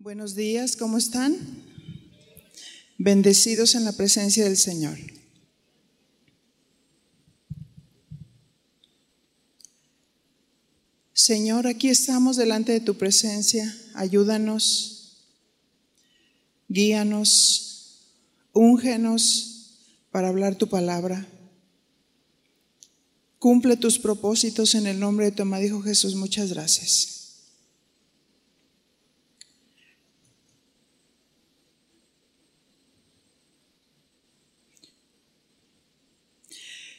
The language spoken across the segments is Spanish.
Buenos días, ¿cómo están? Bendecidos en la presencia del Señor. Señor, aquí estamos delante de tu presencia. Ayúdanos, guíanos, úngenos para hablar tu palabra. Cumple tus propósitos en el nombre de tu amado Hijo Jesús. Muchas gracias.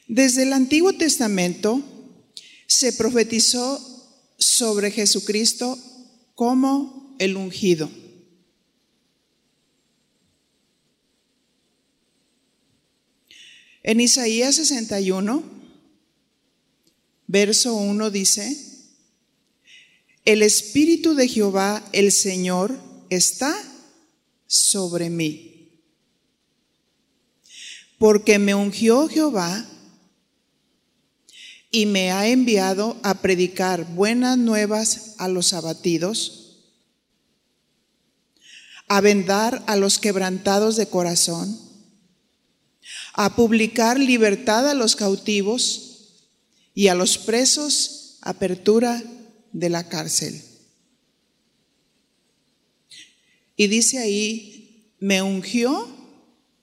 Desde el Antiguo Testamento se profetizó sobre Jesucristo como el ungido. En Isaías 61, verso 1 dice, el Espíritu de Jehová, el Señor, está sobre mí, porque me ungió Jehová y me ha enviado a predicar buenas nuevas a los abatidos, a vendar a los quebrantados de corazón, a publicar libertad a los cautivos y a los presos apertura de la cárcel. Y dice ahí, me ungió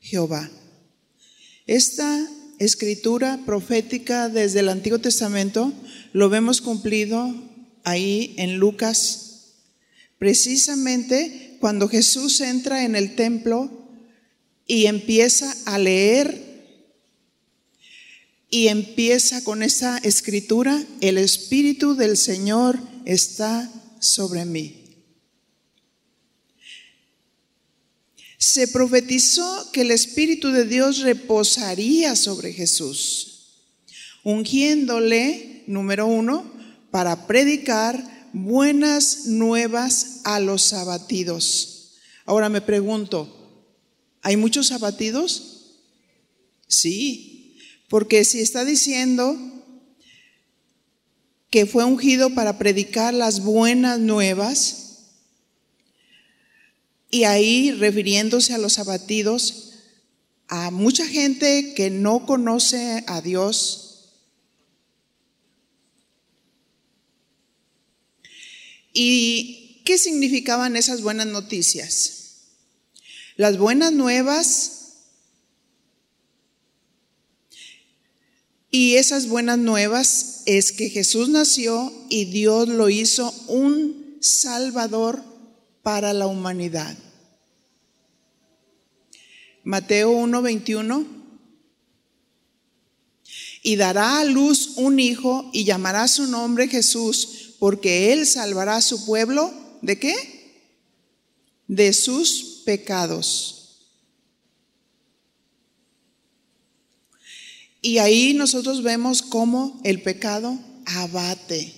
Jehová. Esta escritura profética desde el Antiguo Testamento lo vemos cumplido ahí en Lucas, precisamente cuando Jesús entra en el templo y empieza a leer y empieza con esa escritura, el Espíritu del Señor está sobre mí. Se profetizó que el Espíritu de Dios reposaría sobre Jesús, ungiéndole, número uno, para predicar buenas nuevas a los abatidos. Ahora me pregunto, ¿hay muchos abatidos? Sí, porque si está diciendo que fue ungido para predicar las buenas nuevas, y ahí, refiriéndose a los abatidos, a mucha gente que no conoce a Dios. ¿Y qué significaban esas buenas noticias? Las buenas nuevas Y esas buenas nuevas es que Jesús nació y Dios lo hizo un Salvador para la humanidad. Mateo 1:21. Y dará a luz un hijo y llamará su nombre Jesús, porque él salvará a su pueblo de qué? De sus pecados. Y ahí nosotros vemos cómo el pecado abate,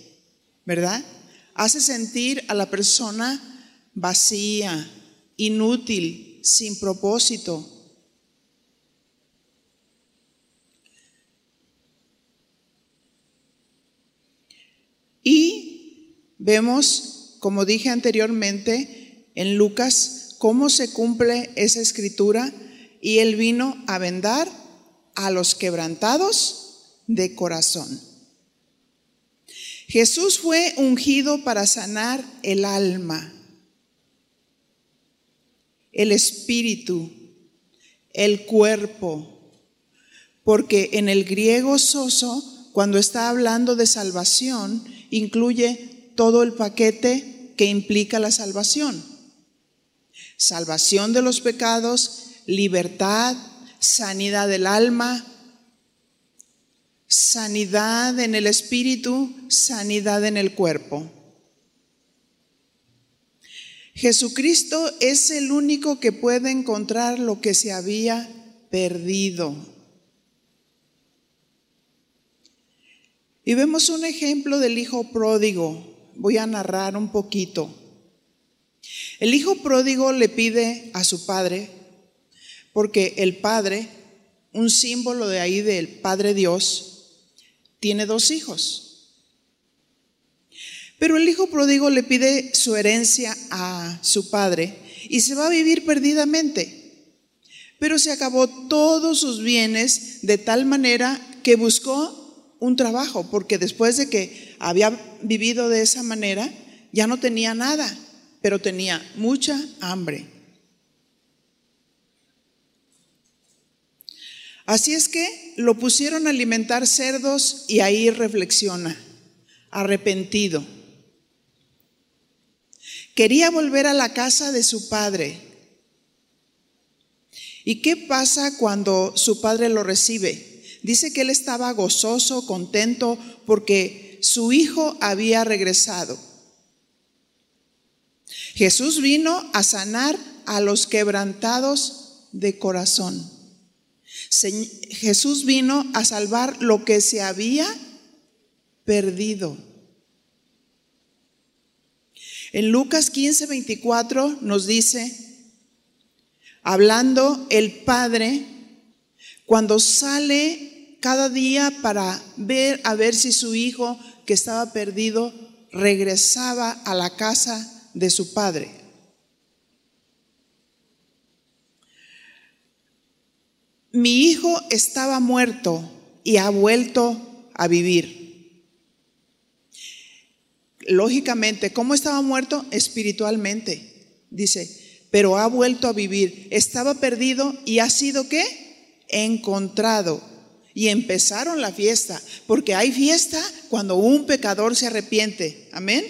¿verdad? Hace sentir a la persona vacía, inútil, sin propósito. Y vemos, como dije anteriormente, en Lucas, cómo se cumple esa escritura y él vino a vendar a los quebrantados de corazón. Jesús fue ungido para sanar el alma, el espíritu, el cuerpo, porque en el griego soso, cuando está hablando de salvación, incluye todo el paquete que implica la salvación. Salvación de los pecados, libertad, sanidad del alma, sanidad en el espíritu, sanidad en el cuerpo. Jesucristo es el único que puede encontrar lo que se había perdido. Y vemos un ejemplo del hijo pródigo. Voy a narrar un poquito. El hijo pródigo le pide a su padre, porque el padre, un símbolo de ahí del Padre Dios, tiene dos hijos. Pero el hijo pródigo le pide su herencia a su padre y se va a vivir perdidamente. Pero se acabó todos sus bienes de tal manera que buscó un trabajo, porque después de que había vivido de esa manera, ya no tenía nada, pero tenía mucha hambre. Así es que lo pusieron a alimentar cerdos y ahí reflexiona, arrepentido. Quería volver a la casa de su padre. ¿Y qué pasa cuando su padre lo recibe? Dice que él estaba gozoso, contento, porque su hijo había regresado. Jesús vino a sanar a los quebrantados de corazón. Jesús vino a salvar lo que se había perdido. En Lucas 15, 24 nos dice, hablando el Padre, cuando sale cada día para ver a ver si su hijo que estaba perdido regresaba a la casa de su padre. Mi hijo estaba muerto y ha vuelto a vivir lógicamente, ¿cómo estaba muerto? Espiritualmente, dice, pero ha vuelto a vivir. Estaba perdido y ha sido qué? Encontrado. Y empezaron la fiesta, porque hay fiesta cuando un pecador se arrepiente. Amén.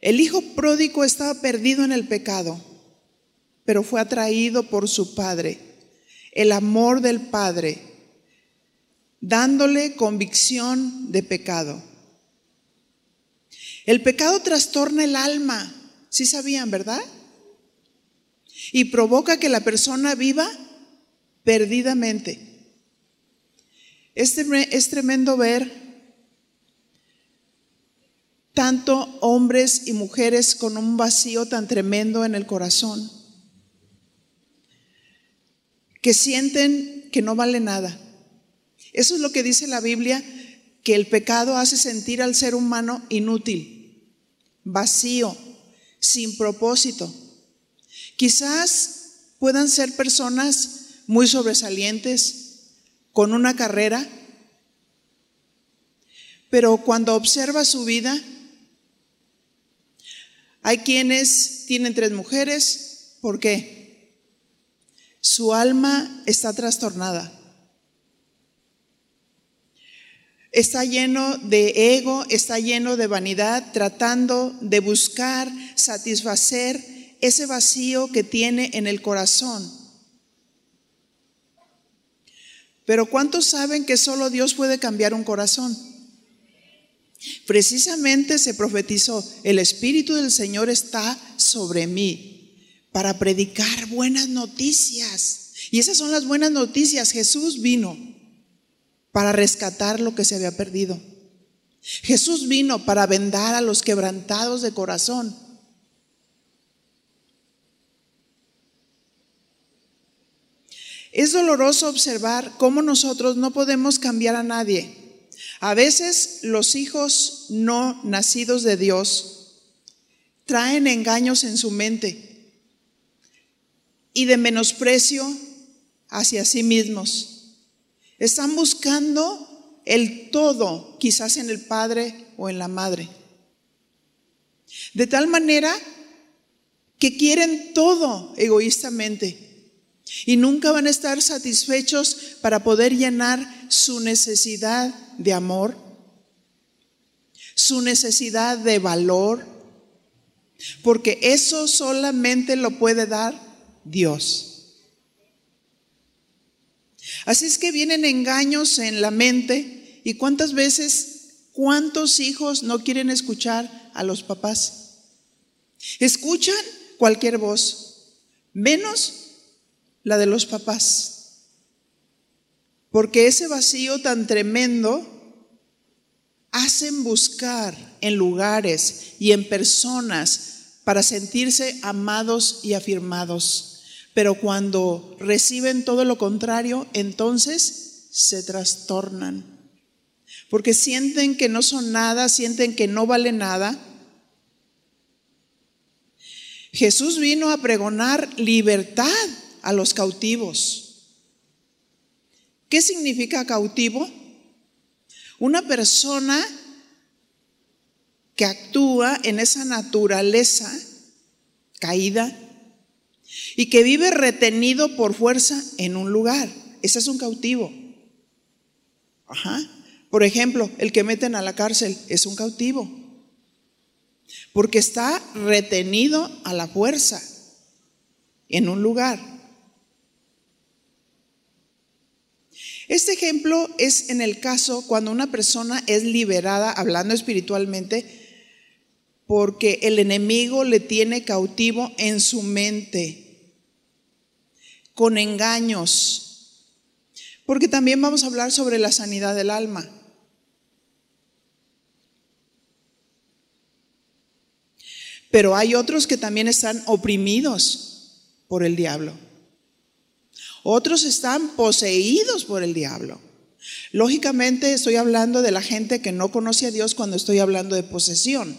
El hijo pródigo estaba perdido en el pecado, pero fue atraído por su padre. El amor del padre dándole convicción de pecado. El pecado trastorna el alma, ¿sí sabían, verdad? Y provoca que la persona viva perdidamente. Es, es tremendo ver tanto hombres y mujeres con un vacío tan tremendo en el corazón, que sienten que no vale nada eso es lo que dice la Biblia, que el pecado hace sentir al ser humano inútil, vacío, sin propósito. Quizás puedan ser personas muy sobresalientes, con una carrera, pero cuando observa su vida, hay quienes tienen tres mujeres, ¿por qué? Su alma está trastornada. Está lleno de ego, está lleno de vanidad, tratando de buscar satisfacer ese vacío que tiene en el corazón. Pero ¿cuántos saben que solo Dios puede cambiar un corazón? Precisamente se profetizó, el Espíritu del Señor está sobre mí para predicar buenas noticias. Y esas son las buenas noticias. Jesús vino para rescatar lo que se había perdido. Jesús vino para vendar a los quebrantados de corazón. Es doloroso observar cómo nosotros no podemos cambiar a nadie. A veces los hijos no nacidos de Dios traen engaños en su mente y de menosprecio hacia sí mismos. Están buscando el todo, quizás en el padre o en la madre. De tal manera que quieren todo egoístamente y nunca van a estar satisfechos para poder llenar su necesidad de amor, su necesidad de valor, porque eso solamente lo puede dar Dios. Así es que vienen engaños en la mente y cuántas veces, cuántos hijos no quieren escuchar a los papás. Escuchan cualquier voz, menos la de los papás. Porque ese vacío tan tremendo hacen buscar en lugares y en personas para sentirse amados y afirmados. Pero cuando reciben todo lo contrario, entonces se trastornan. porque sienten que no son nada, sienten que no vale nada. Jesús vino a pregonar libertad a los cautivos. ¿Qué significa cautivo? Una persona que actúa en esa naturaleza caída y que vive retenido por fuerza en un lugar. Ese es un cautivo. Ajá. Por ejemplo, el que meten a la cárcel es un cautivo. Porque está retenido a la fuerza en un lugar. Este ejemplo es en el caso cuando una persona es liberada, hablando espiritualmente, porque el enemigo le tiene cautivo en su mente, con engaños, porque también vamos a hablar sobre la sanidad del alma. Pero hay otros que también están oprimidos por el diablo. Otros están poseídos por el diablo. Lógicamente estoy hablando de la gente que no conoce a Dios cuando estoy hablando de posesión.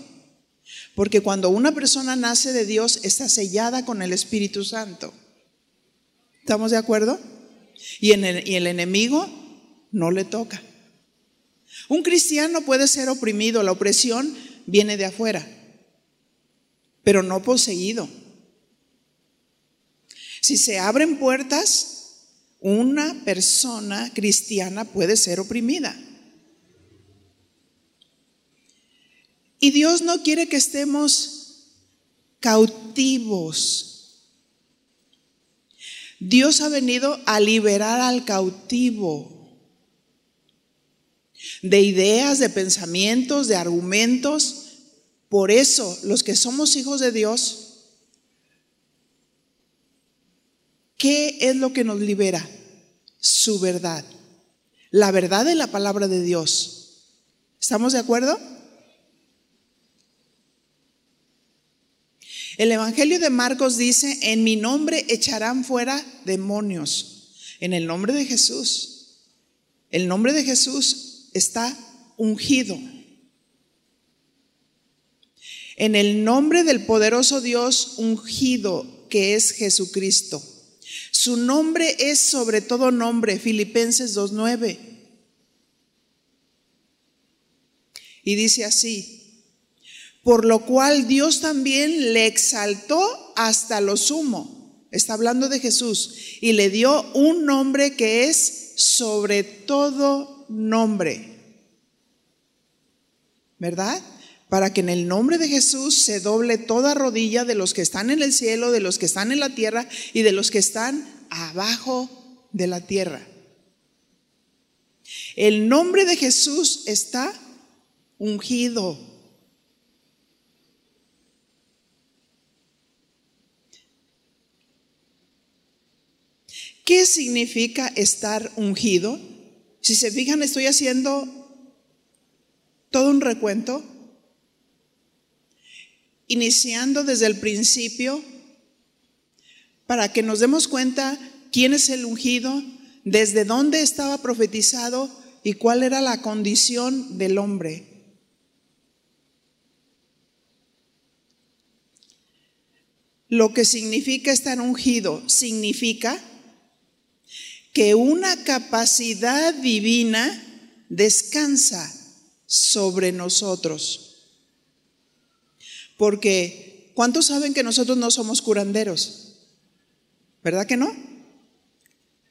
Porque cuando una persona nace de Dios está sellada con el Espíritu Santo. ¿Estamos de acuerdo? Y, el, enemigo no le toca. Un cristiano puede ser oprimido, la opresión viene de afuera, pero no poseído. Si se abren puertas, una persona cristiana puede ser oprimida. Y Dios no quiere que estemos cautivos. Dios ha venido a liberar al cautivo de ideas, de pensamientos, de argumentos. Por eso, los que somos hijos de Dios, ¿qué es lo que nos libera? Su verdad. La verdad de la palabra de Dios. ¿Estamos de acuerdo? El Evangelio de Marcos dice, en mi nombre echarán fuera demonios. En el nombre de Jesús. El nombre de Jesús está ungido. En el nombre del poderoso Dios ungido que es Jesucristo. Su nombre es sobre todo nombre, Filipenses 2.9. Y dice así, por lo cual Dios también le exaltó hasta lo sumo. Está hablando de Jesús. Y le dio un nombre que es sobre todo nombre. ¿Verdad? Para que en el nombre de Jesús se doble toda rodilla de los que están en el cielo, de los que están en la tierra y de los que están abajo de la tierra. El nombre de Jesús está ungido ¿Qué significa estar ungido? Si se fijan, estoy haciendo todo un recuento, iniciando desde el principio, para que nos demos cuenta quién es el ungido, desde dónde estaba profetizado y cuál era la condición del hombre. Lo que significa estar ungido significa que una capacidad divina descansa sobre nosotros. Porque, ¿cuántos saben que nosotros no somos curanderos? ¿Verdad que no?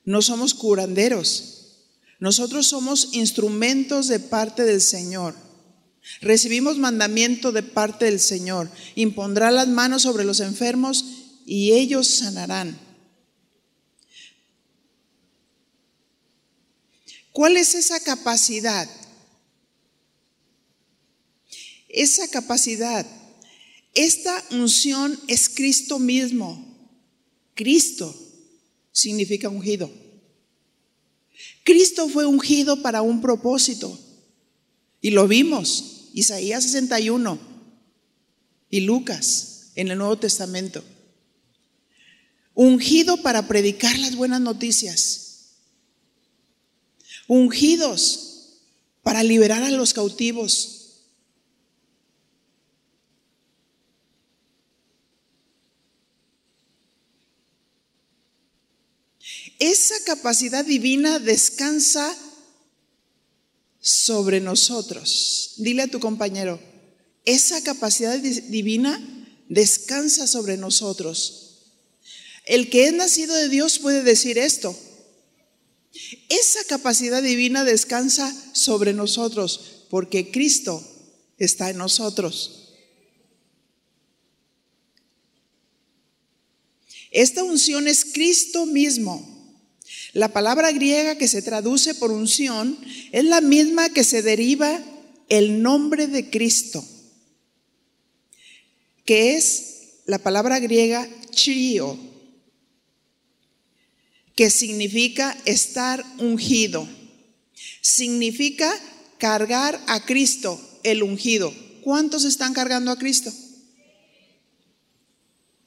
No somos curanderos. Nosotros somos instrumentos de parte del Señor. Recibimos mandamiento de parte del Señor. Impondrá las manos sobre los enfermos y ellos sanarán. ¿Cuál es esa capacidad? Esa capacidad, esta unción es Cristo mismo. Cristo significa ungido. Cristo fue ungido para un propósito. Y lo vimos, Isaías 61 y Lucas en el Nuevo Testamento. Ungido para predicar las buenas noticias ungidos para liberar a los cautivos. Esa capacidad divina descansa sobre nosotros. Dile a tu compañero, esa capacidad divina descansa sobre nosotros. El que es nacido de Dios puede decir esto. Esa capacidad divina descansa sobre nosotros porque Cristo está en nosotros. Esta unción es Cristo mismo. La palabra griega que se traduce por unción es la misma que se deriva el nombre de Cristo, que es la palabra griega chrio, que significa estar ungido. Significa cargar a Cristo, el ungido. ¿Cuántos están cargando a Cristo?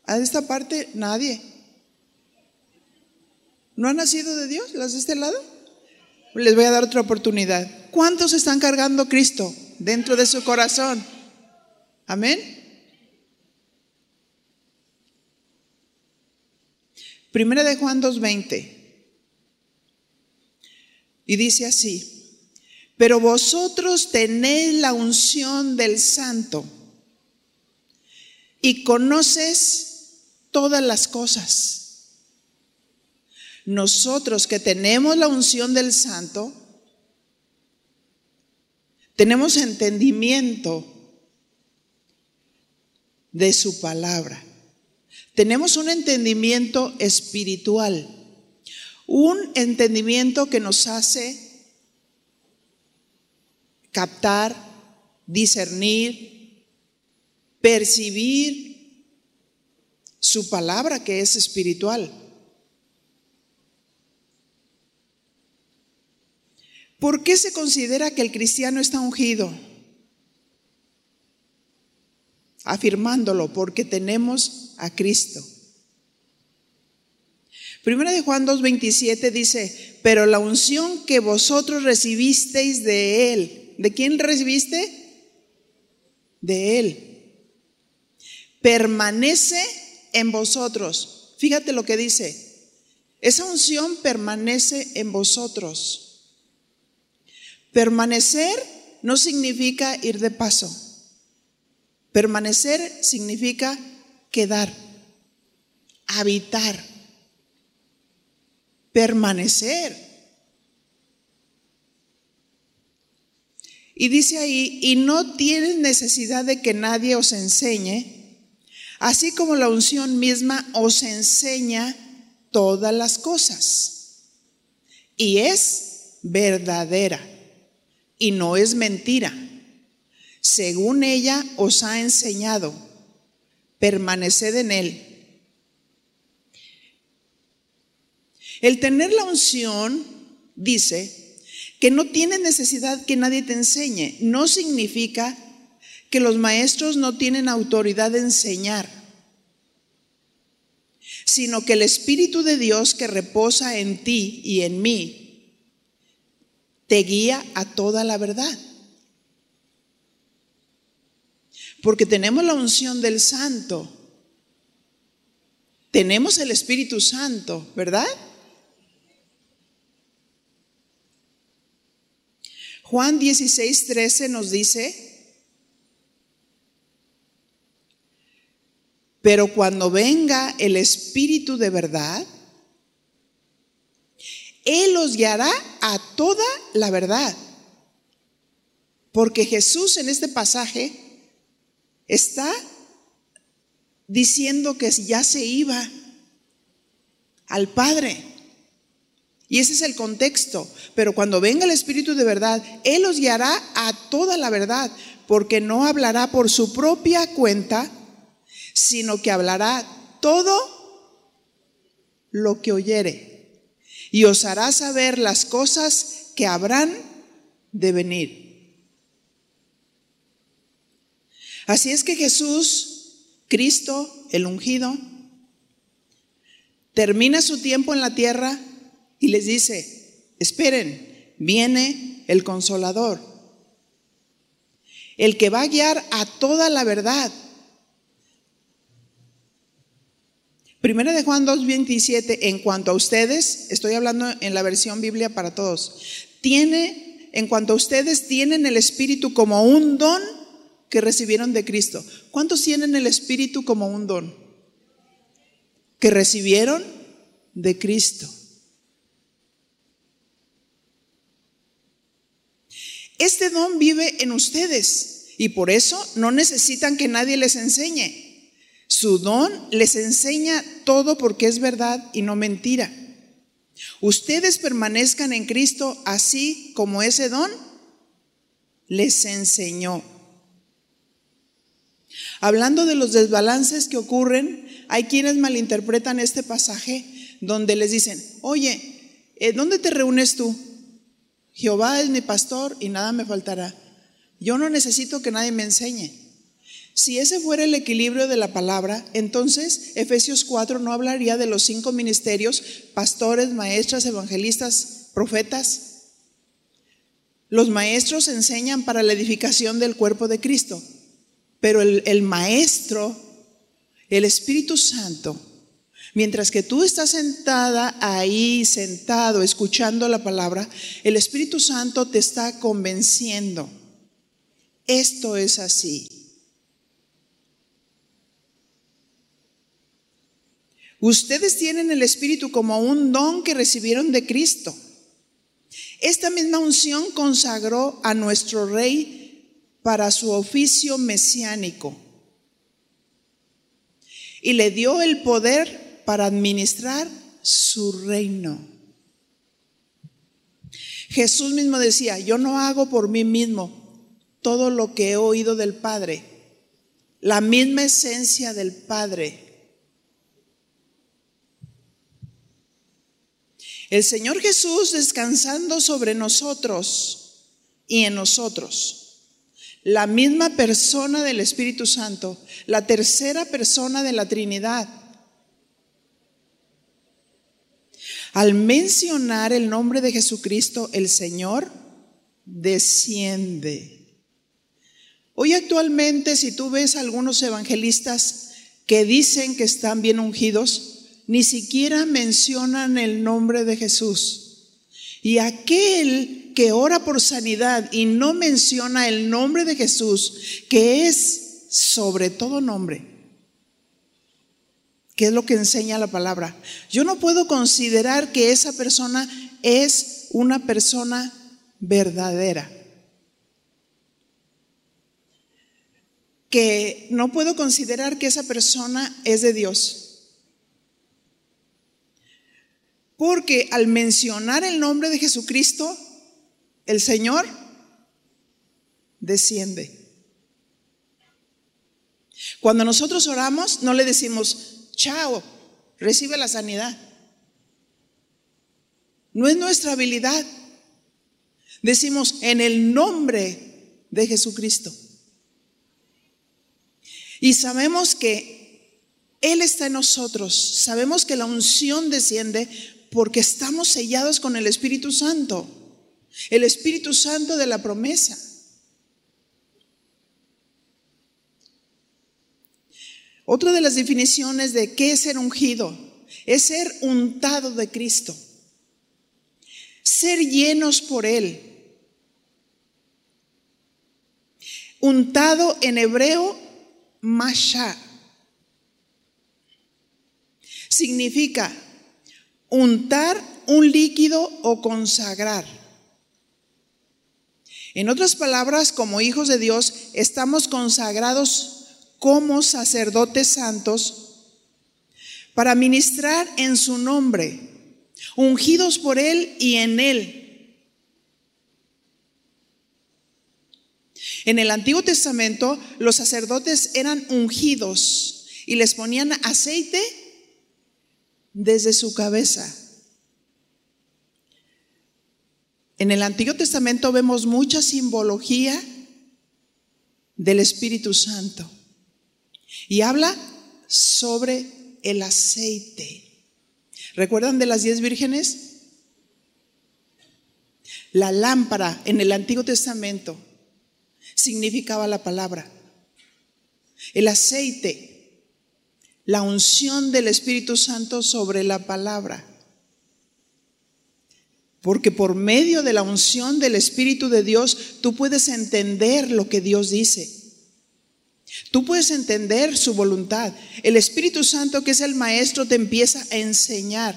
A esta parte nadie. ¿No han nacido de Dios las de este lado? Les voy a dar otra oportunidad. ¿Cuántos están cargando Cristo dentro de su corazón? Amén. Primera de Juan 2.20. Y dice así, pero vosotros tenéis la unción del santo y conoces todas las cosas nosotros que tenemos la unción del santo, tenemos entendimiento de su palabra. Tenemos un entendimiento espiritual, un entendimiento que nos hace captar, discernir, percibir su palabra que es espiritual. ¿Por qué se considera que el cristiano está ungido? Afirmándolo, porque tenemos a Cristo. Primera de Juan 2.27 dice, pero la unción que vosotros recibisteis de Él, ¿de quién recibiste? De Él. Permanece en vosotros. Fíjate lo que dice. Esa unción permanece en vosotros. Permanecer no significa ir de paso. Permanecer significa quedar, habitar, permanecer. Y dice ahí, y no tienes necesidad de que nadie os enseñe, así como la unción misma os enseña todas las cosas. Y es verdadera y no es mentira. Según ella os ha enseñado, permaneced en él. El tener la unción, dice, que no tiene necesidad que nadie te enseñe. No significa que los maestros no tienen autoridad de enseñar, sino que el Espíritu de Dios que reposa en ti y en mí te guía a toda la verdad. Porque tenemos la unción del santo. Tenemos el Espíritu Santo, ¿verdad? Juan 16, 13 nos dice, pero cuando venga el Espíritu de verdad, él los guiará a toda la verdad. Porque Jesús en este pasaje está diciendo que ya se iba al Padre. Y ese es el contexto. Pero cuando venga el Espíritu de verdad, Él los guiará a toda la verdad, porque no hablará por su propia cuenta, sino que hablará todo lo que oyere y os hará saber las cosas que habrán de venir. Así es que Jesús, Cristo, el ungido, termina su tiempo en la tierra y les dice, esperen, viene el consolador. el que va a guiar a toda la verdad. Primera de Juan 2:27, en cuanto a ustedes, estoy hablando en la versión Biblia para todos, tiene, en cuanto a ustedes tienen el Espíritu como un don que recibieron de Cristo. ¿Cuántos tienen el Espíritu como un don? Que recibieron de Cristo. Este don vive en ustedes y por eso no necesitan que nadie les enseñe. Su don les enseña todo porque es verdad y no mentira. Ustedes permanezcan en Cristo así como ese don les enseñó. Hablando de los desbalances que ocurren, hay quienes malinterpretan este pasaje donde les dicen, oye, eh, ¿dónde te reúnes tú? Jehová es mi pastor y nada me faltará. Yo no necesito que nadie me enseñe. Si ese fuera el equilibrio de la palabra, entonces Efesios 4 no hablaría de los cinco ministerios, pastores, maestras, evangelistas, profetas. Los maestros enseñan para la edificación del cuerpo de Cristo, pero el, maestro, el Espíritu Santo, Mientras que tú estás sentada ahí, sentado, escuchando la palabra, el Espíritu Santo te está convenciendo. Esto es así. Ustedes tienen el Espíritu como un don que recibieron de Cristo. Esta misma unción consagró a nuestro Rey para su oficio mesiánico y le dio el poder para administrar su reino. Jesús mismo decía, yo no hago por mí mismo todo lo que he oído del Padre, la misma esencia del Padre. El Señor Jesús descansando sobre nosotros y en nosotros. La misma persona del Espíritu Santo, la tercera persona de la Trinidad Al mencionar el nombre de Jesucristo, el Señor desciende. Hoy actualmente, si tú ves algunos evangelistas que dicen que están bien ungidos, ni siquiera mencionan el nombre de Jesús. Y aquel que ora por sanidad y no menciona el nombre de Jesús, que es sobre todo nombre, ¿Qué es lo que enseña la palabra? Yo no puedo considerar que esa persona es una persona verdadera. Que no puedo considerar que esa persona es de Dios. Porque al mencionar el nombre de Jesucristo, el Señor desciende. Cuando nosotros oramos, no le decimos, chao, recibe la sanidad. No es nuestra habilidad. Decimos en el nombre de Jesucristo. Y sabemos que Él está en nosotros. Sabemos que la unción desciende porque estamos sellados con el Espíritu Santo. El Espíritu Santo de la promesa. Otra de las definiciones de qué es ser ungido es ser untado de Cristo, ser llenos por Él. Untado en hebreo, masha. Significa untar un líquido o consagrar. En otras palabras, como hijos de Dios, estamos consagrados como sacerdotes santos para ministrar en su nombre, ungidos por Él y en Él. En el Antiguo Testamento los sacerdotes eran ungidos y les ponían aceite desde su cabeza. En el Antiguo Testamento vemos mucha simbología del Espíritu Santo. Y habla sobre el aceite. ¿Recuerdan de las diez vírgenes? La lámpara en el Antiguo Testamento significaba la palabra. El aceite, la unción del Espíritu Santo sobre la palabra. Porque por medio de la unción del Espíritu de Dios tú puedes entender lo que Dios dice. Tú puedes entender su voluntad. El Espíritu Santo, que es el Maestro, te empieza a enseñar.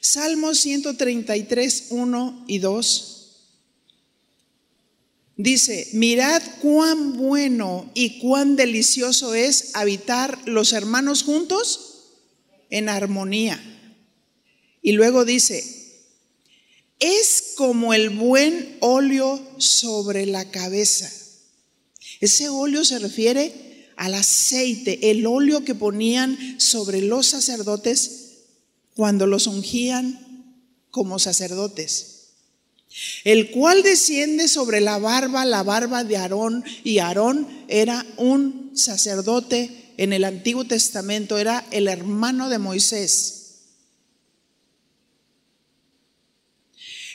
Salmos 133, 1 y 2. Dice, mirad cuán bueno y cuán delicioso es habitar los hermanos juntos en armonía. Y luego dice, es como el buen óleo sobre la cabeza. Ese óleo se refiere al aceite, el óleo que ponían sobre los sacerdotes cuando los ungían como sacerdotes, el cual desciende sobre la barba, la barba de Aarón, y Aarón era un sacerdote en el Antiguo Testamento, era el hermano de Moisés.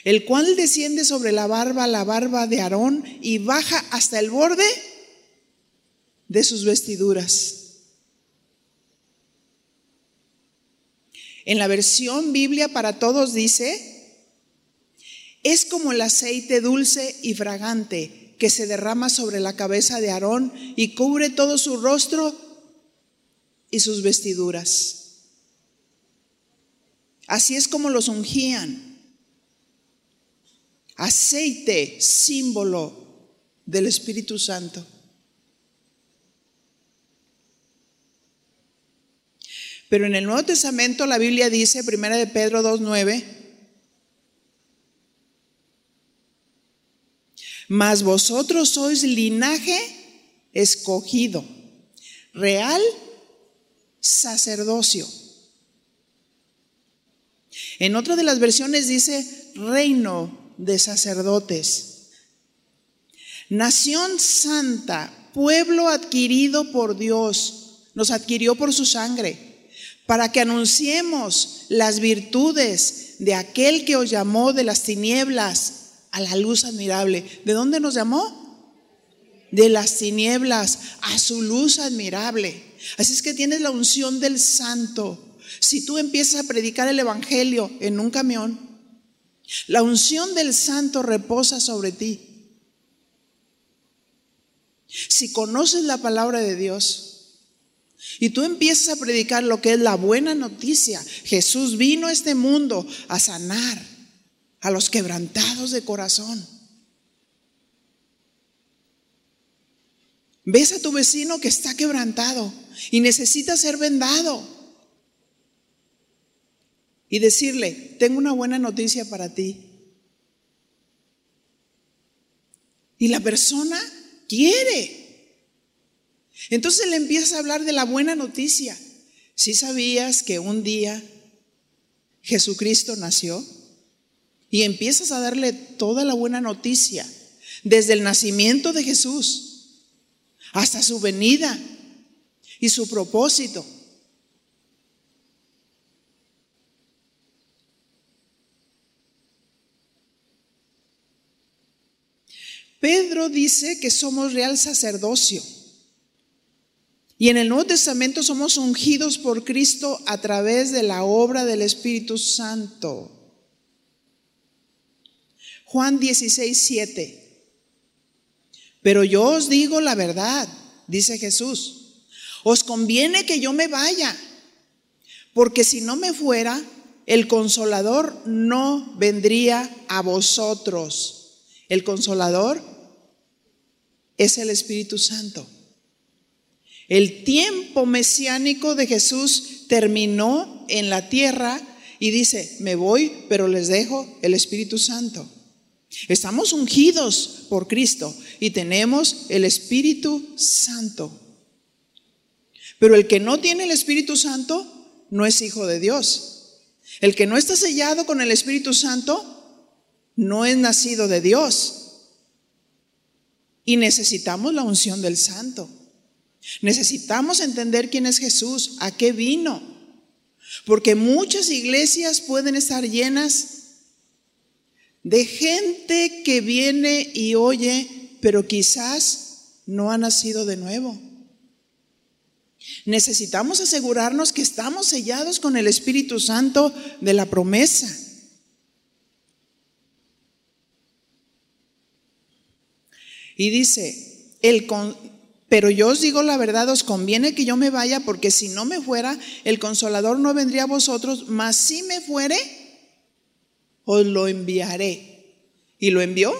El cual desciende sobre la barba, la barba de Aarón, y baja hasta el borde de sus vestiduras. En la versión Biblia para todos dice, es como el aceite dulce y fragante que se derrama sobre la cabeza de Aarón y cubre todo su rostro y sus vestiduras. Así es como los ungían. Aceite, símbolo del Espíritu Santo. Pero en el Nuevo Testamento la Biblia dice, primera de Pedro 2.9, mas vosotros sois linaje escogido, real sacerdocio. En otra de las versiones dice reino de sacerdotes, nación santa, pueblo adquirido por Dios, nos adquirió por su sangre para que anunciemos las virtudes de aquel que os llamó de las tinieblas a la luz admirable. ¿De dónde nos llamó? De las tinieblas a su luz admirable. Así es que tienes la unción del santo. Si tú empiezas a predicar el Evangelio en un camión, la unción del santo reposa sobre ti. Si conoces la palabra de Dios, y tú empiezas a predicar lo que es la buena noticia. Jesús vino a este mundo a sanar a los quebrantados de corazón. Ves a tu vecino que está quebrantado y necesita ser vendado. Y decirle, tengo una buena noticia para ti. Y la persona quiere. Entonces le empiezas a hablar de la buena noticia. Si sabías que un día Jesucristo nació? Y empiezas a darle toda la buena noticia, desde el nacimiento de Jesús hasta su venida y su propósito. Pedro dice que somos real sacerdocio. Y en el Nuevo Testamento somos ungidos por Cristo a través de la obra del Espíritu Santo. Juan 16, 7. Pero yo os digo la verdad, dice Jesús. Os conviene que yo me vaya, porque si no me fuera, el consolador no vendría a vosotros. El consolador es el Espíritu Santo. El tiempo mesiánico de Jesús terminó en la tierra y dice, me voy, pero les dejo el Espíritu Santo. Estamos ungidos por Cristo y tenemos el Espíritu Santo. Pero el que no tiene el Espíritu Santo no es hijo de Dios. El que no está sellado con el Espíritu Santo no es nacido de Dios. Y necesitamos la unción del Santo. Necesitamos entender quién es Jesús, a qué vino. Porque muchas iglesias pueden estar llenas de gente que viene y oye, pero quizás no ha nacido de nuevo. Necesitamos asegurarnos que estamos sellados con el Espíritu Santo de la promesa. Y dice, pero yo os digo la verdad, os conviene que yo me vaya, porque si no me fuera, el consolador no vendría a vosotros, mas si me fuere, os lo enviaré. ¿Y lo envió?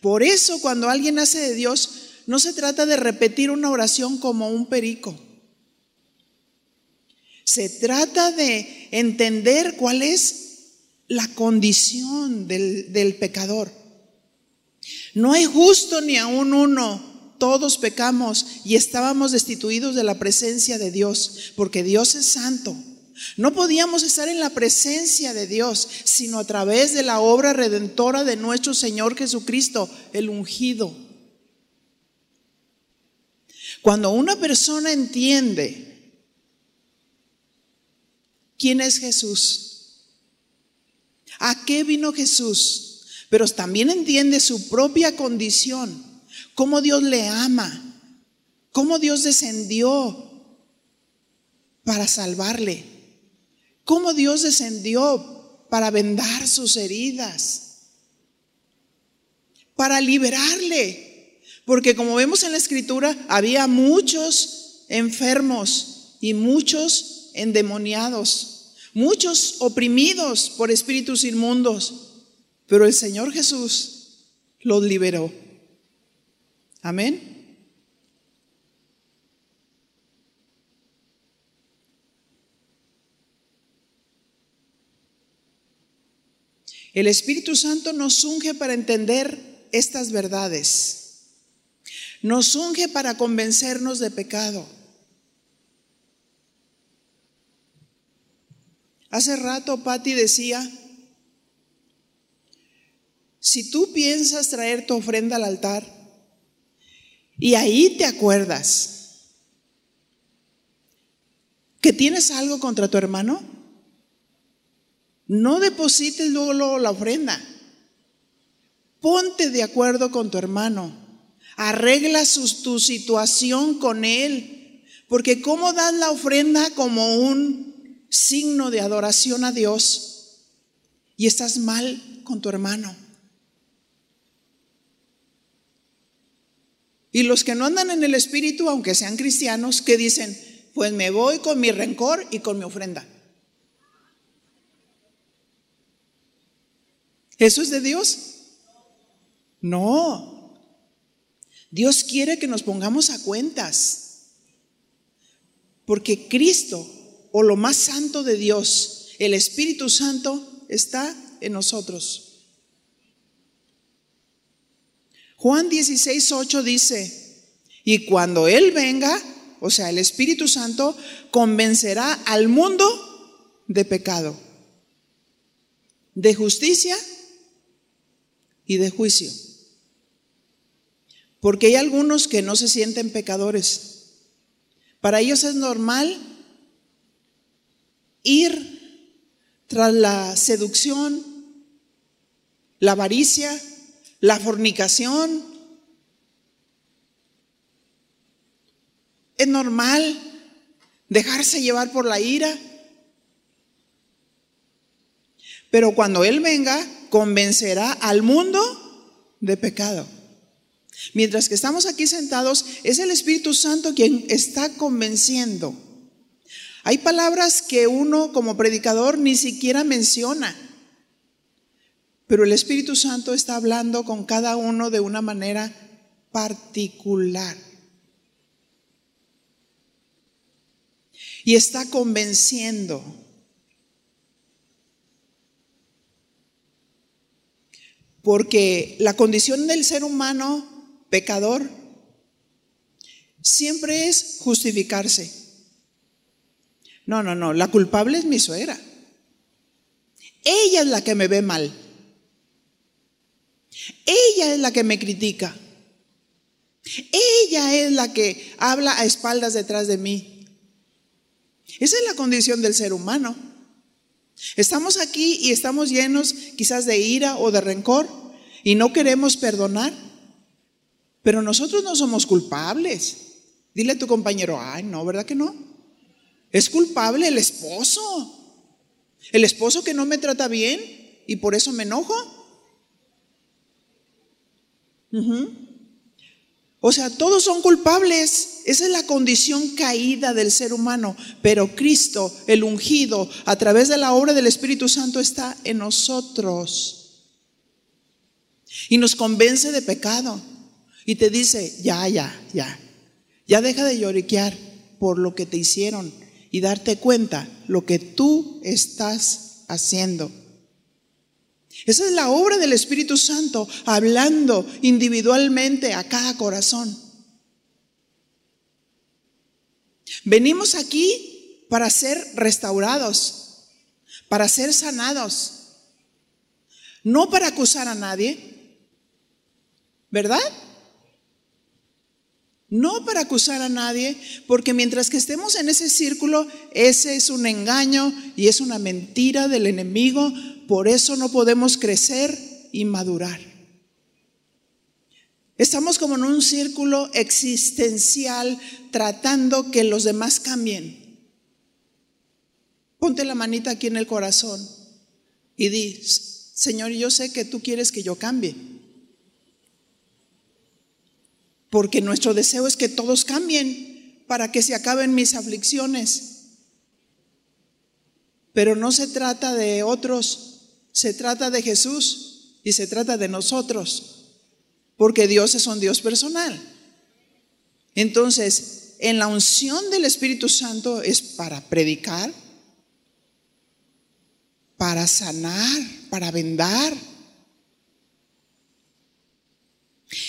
Por eso cuando alguien hace de Dios, no se trata de repetir una oración como un perico. Se trata de entender cuál es la condición del, pecador. No hay justo ni aún uno. Todos pecamos y estábamos destituidos de la presencia de Dios, porque Dios es santo. No podíamos estar en la presencia de Dios, sino a través de la obra redentora de nuestro Señor Jesucristo, el ungido. Cuando una persona entiende quién es Jesús, a qué vino Jesús, pero también entiende su propia condición, cómo Dios le ama, cómo Dios descendió para salvarle, cómo Dios descendió para vendar sus heridas, para liberarle porque como vemos en la escritura, había muchos enfermos y muchos endemoniados, muchos oprimidos por espíritus inmundos, pero el Señor Jesús los liberó. Amén. El Espíritu Santo nos unge para entender estas verdades. Nos unge para convencernos de pecado. Hace rato Patti decía, si tú piensas traer tu ofrenda al altar y ahí te acuerdas que tienes algo contra tu hermano, no deposites luego, luego la ofrenda. Ponte de acuerdo con tu hermano. Arregla tu situación con Él. Porque ¿cómo das la ofrenda como un signo de adoración a Dios y estás mal con tu hermano? Y los que no andan en el Espíritu, aunque sean cristianos, que dicen, pues me voy con mi rencor y con mi ofrenda. ¿Eso es de Dios? No, Dios quiere que nos pongamos a cuentas. Porque Cristo, o lo más santo de Dios, el Espíritu Santo, está en nosotros. Juan 16, 8 dice, y cuando Él venga, o sea, el Espíritu Santo, convencerá al mundo de pecado, de justicia y de juicio. Porque hay algunos que no se sienten pecadores. Para ellos es normal ir tras la seducción, la avaricia, la fornicación. Es normal dejarse llevar por la ira. Pero cuando Él venga, convencerá al mundo de pecado. Mientras que estamos aquí sentados, es el Espíritu Santo quien está convenciendo. Hay palabras que uno como predicador ni siquiera menciona, pero el Espíritu Santo está hablando con cada uno de una manera particular. Y está convenciendo. Porque la condición del ser humano pecador, siempre es justificarse. No, no, no, la culpable es mi suegra. Ella es la que me ve mal. Ella es la que me critica. Ella es la que habla a espaldas detrás de mí. Esa es la condición del ser humano. Estamos aquí y estamos llenos quizás de ira o de rencor y no queremos perdonar, pero nosotros no somos culpables. Dile a tu compañero, ay, no, ¿verdad que no? Es culpable el esposo. El esposo que no me trata bien y por eso me enojo. O sea, todos son culpables. Esa es la condición caída del ser humano. Pero Cristo, el ungido, a través de la obra del Espíritu Santo, está en nosotros. Y nos convence de pecado. Y te dice, ya, ya, ya. Ya deja de lloriquear por lo que te hicieron y darte cuenta lo que tú estás haciendo. Esa es la obra del Espíritu Santo hablando individualmente a cada corazón. Venimos aquí para ser restaurados, para ser sanados, no para acusar a nadie, ¿verdad? No para acusar a nadie, porque mientras que estemos en ese círculo, ese es un engaño y es una mentira del enemigo por eso no podemos crecer y madurar. Estamos como en un círculo existencial tratando que los demás cambien. Ponte la manita aquí en el corazón y di, Señor, yo sé que tú quieres que yo cambie. Porque nuestro deseo es que todos cambien para que se acaben mis aflicciones. Pero no se trata de otros se trata de Jesús y se trata de nosotros, porque Dios es un Dios personal. Entonces, en la unción del Espíritu Santo es para predicar, para sanar, para vendar.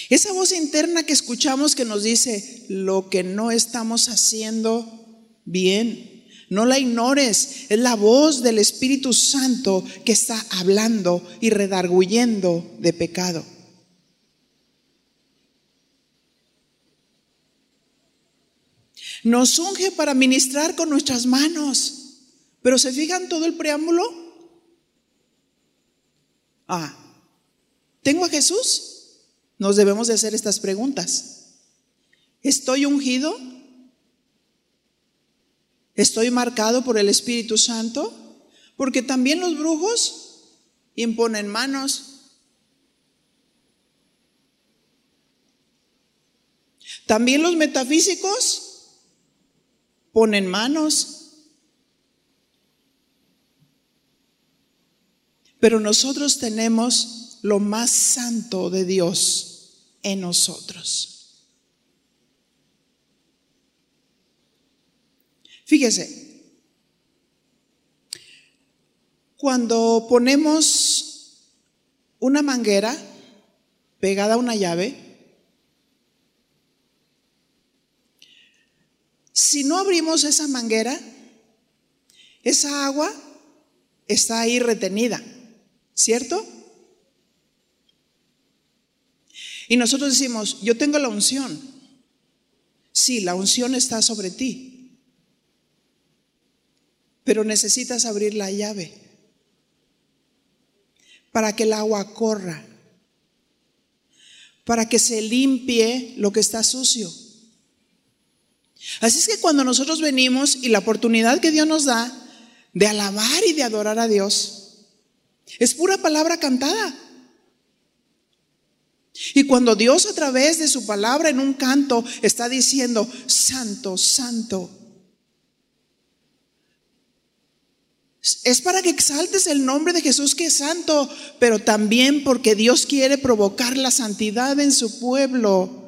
Esa voz interna que escuchamos que nos dice lo que no estamos haciendo bien, no la ignores, es la voz del Espíritu Santo que está hablando y redarguyendo de pecado. Nos unge para ministrar con nuestras manos. Pero ¿se fijan todo el preámbulo? Ah, ¿tengo a Jesús? Nos debemos de hacer estas preguntas. ¿Estoy ungido? Estoy marcado por el Espíritu Santo, porque también los brujos imponen manos. También los metafísicos ponen manos. Pero nosotros tenemos lo más santo de Dios en nosotros. Fíjese, cuando ponemos una manguera pegada a una llave, si no abrimos esa manguera, esa agua está ahí retenida, ¿cierto? Y nosotros decimos, yo tengo la unción. Sí, la unción está sobre ti pero necesitas abrir la llave para que el agua corra, para que se limpie lo que está sucio. Así es que cuando nosotros venimos y la oportunidad que Dios nos da de alabar y de adorar a Dios, es pura palabra cantada. Y cuando Dios a través de su palabra en un canto está diciendo, Santo, Santo, Es para que exaltes el nombre de Jesús que es santo, pero también porque Dios quiere provocar la santidad en su pueblo.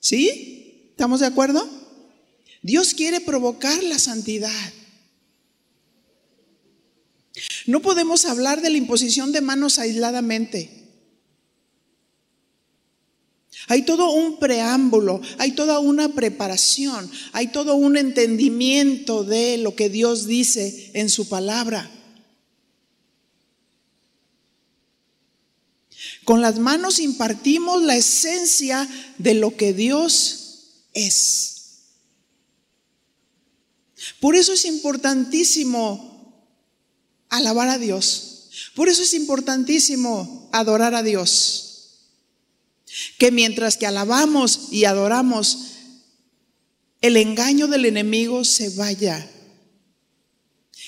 ¿Sí? ¿Estamos de acuerdo? Dios quiere provocar la santidad. No podemos hablar de la imposición de manos aisladamente. Hay todo un preámbulo, hay toda una preparación, hay todo un entendimiento de lo que Dios dice en su palabra. Con las manos impartimos la esencia de lo que Dios es. Por eso es importantísimo alabar a Dios. Por eso es importantísimo adorar a Dios. Que mientras que alabamos y adoramos, el engaño del enemigo se vaya.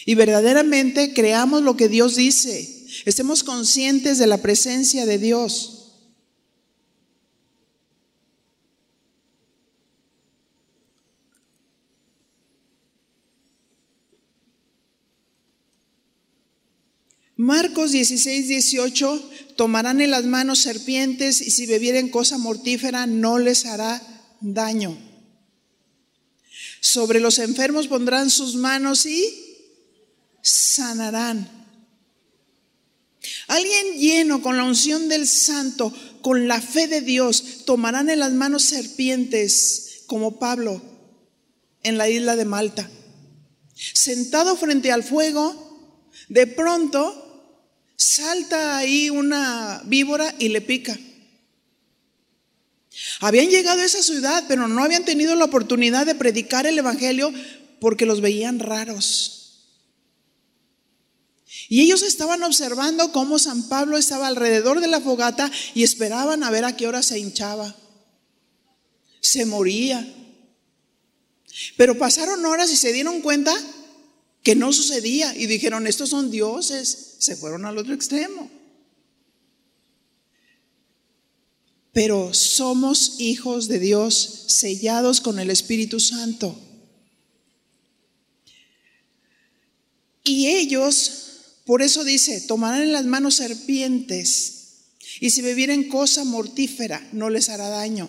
Y verdaderamente creamos lo que Dios dice. Estemos conscientes de la presencia de Dios. Marcos 16, 18, tomarán en las manos serpientes y si bebieren cosa mortífera no les hará daño. Sobre los enfermos pondrán sus manos y sanarán. Alguien lleno con la unción del santo, con la fe de Dios, tomarán en las manos serpientes como Pablo en la isla de Malta. Sentado frente al fuego, de pronto salta ahí una víbora y le pica. Habían llegado a esa ciudad, pero no habían tenido la oportunidad de predicar el Evangelio porque los veían raros. Y ellos estaban observando cómo San Pablo estaba alrededor de la fogata y esperaban a ver a qué hora se hinchaba. Se moría. Pero pasaron horas y se dieron cuenta que no sucedía y dijeron, estos son dioses, se fueron al otro extremo. Pero somos hijos de Dios sellados con el Espíritu Santo. Y ellos, por eso dice, tomarán en las manos serpientes y si bebieren cosa mortífera no les hará daño.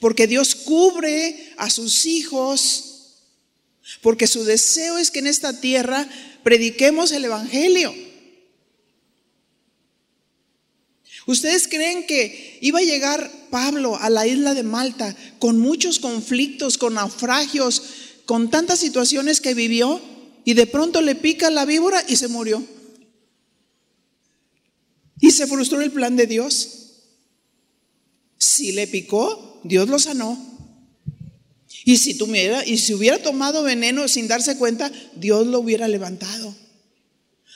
Porque Dios cubre a sus hijos porque su deseo es que en esta tierra prediquemos el Evangelio. ¿Ustedes creen que iba a llegar Pablo a la isla de Malta con muchos conflictos, con naufragios, con tantas situaciones que vivió y de pronto le pica la víbora y se murió? Y se frustró el plan de Dios. Si le picó, Dios lo sanó. Y si, tuviera, y si hubiera tomado veneno sin darse cuenta, Dios lo hubiera levantado.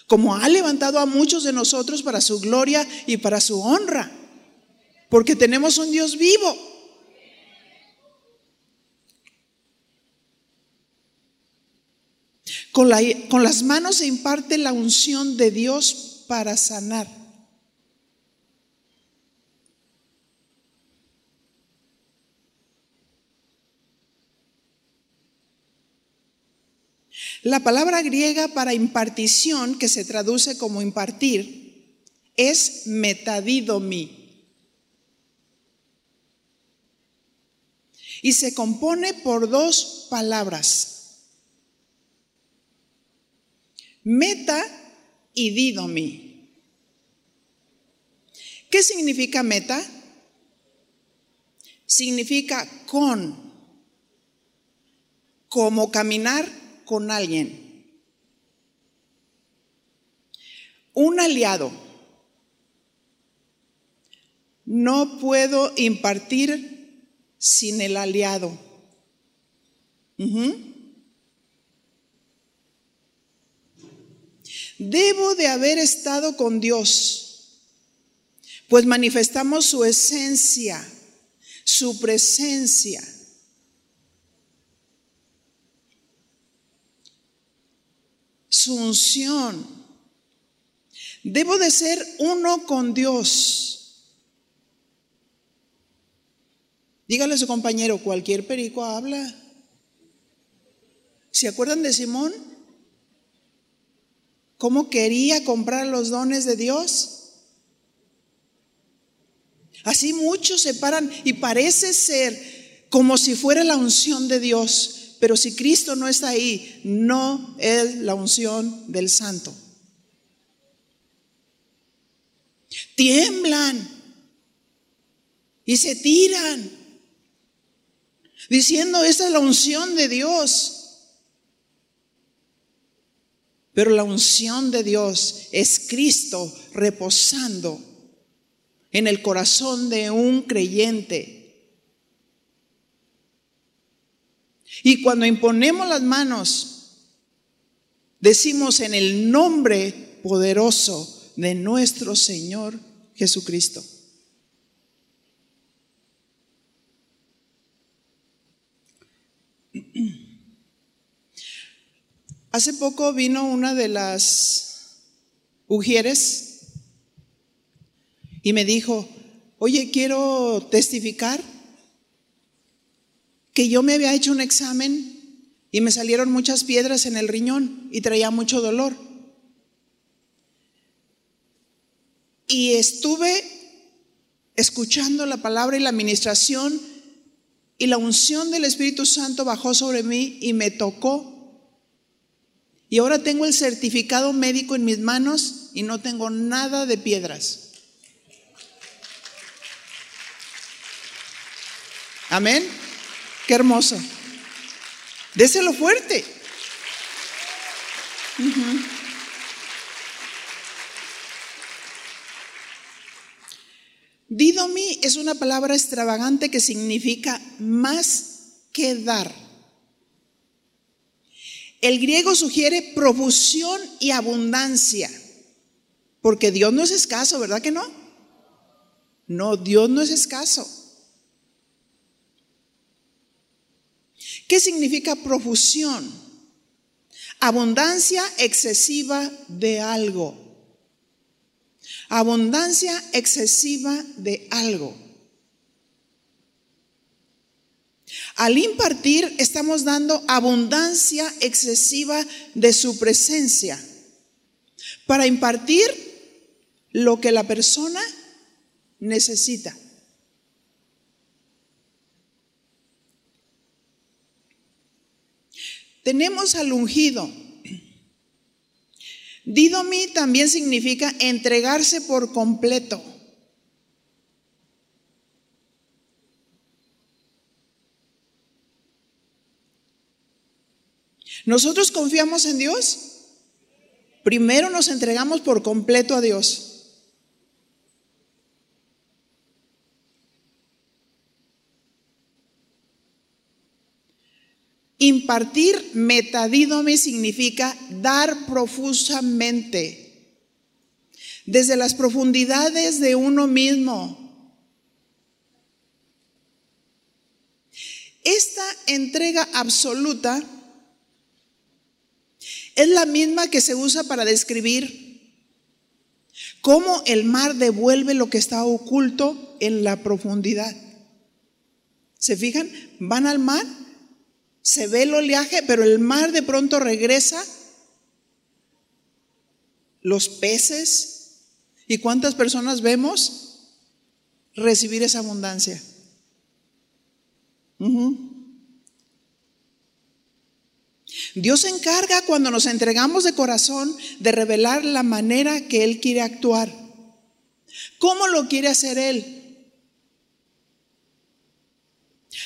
Como ha levantado a muchos de nosotros para su gloria y para su honra. Porque tenemos un Dios vivo. Con, con las manos se imparte la unción de Dios para sanar. La palabra griega para impartición, que se traduce como impartir, es metadidomi. Y se compone por dos palabras. Meta y didomi. ¿Qué significa meta? Significa con, como caminar con alguien. Un aliado. No puedo impartir sin el aliado. Debo de haber estado con Dios, pues manifestamos su esencia, su presencia. Su unción. Debo de ser uno con Dios. Dígale a su compañero, cualquier perico habla. ¿Se acuerdan de Simón? ¿Cómo quería comprar los dones de Dios? Así muchos se paran y parece ser como si fuera la unción de Dios, pero si Cristo no está ahí, no es la unción del santo. Tiemblan y se tiran, diciendo, esta es la unción de Dios. Pero la unción de Dios es Cristo reposando en el corazón de un creyente. Y cuando imponemos las manos, decimos en el nombre poderoso de nuestro Señor Jesucristo. Hace poco vino una de las ujieres y me dijo, oye, quiero testificar que yo me había hecho un examen y me salieron muchas piedras en el riñón y traía mucho dolor. Y estuve escuchando la palabra y la administración y la unción del Espíritu Santo bajó sobre mí y me tocó y ahora tengo el certificado médico en mis manos y no tengo nada de piedras. Amén. Qué hermoso. Déselo fuerte. Didomi es una palabra extravagante que significa más que dar. El griego sugiere profusión y abundancia, porque Dios no es escaso, ¿verdad que no? No, Dios no es escaso. ¿Qué significa profusión? Abundancia excesiva de algo. Abundancia excesiva de algo. Al impartir estamos dando abundancia excesiva de su presencia para impartir lo que la persona necesita. Tenemos al ungido. Didomi también significa entregarse por completo. Nosotros confiamos en Dios. Primero nos entregamos por completo a Dios. Impartir metadídome significa dar profusamente, desde las profundidades de uno mismo. Esta entrega absoluta es la misma que se usa para describir cómo el mar devuelve lo que está oculto en la profundidad. ¿Se fijan? Van al mar, se ve el oleaje, pero el mar de pronto regresa, los peces, ¿y cuántas personas vemos recibir esa abundancia? Dios se encarga cuando nos entregamos de corazón de revelar la manera que Él quiere actuar. ¿Cómo lo quiere hacer Él?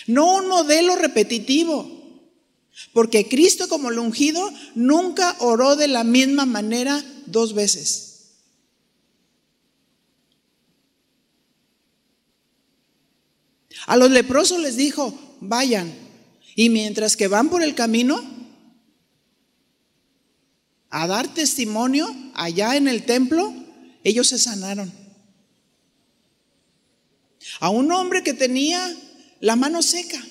No un modelo repetitivo, porque Cristo como el ungido nunca oró de la misma manera dos veces. A los leprosos les dijo, vayan, y mientras que van por el camino, a dar testimonio allá en el templo, ellos se sanaron. A un hombre que tenía la mano seca.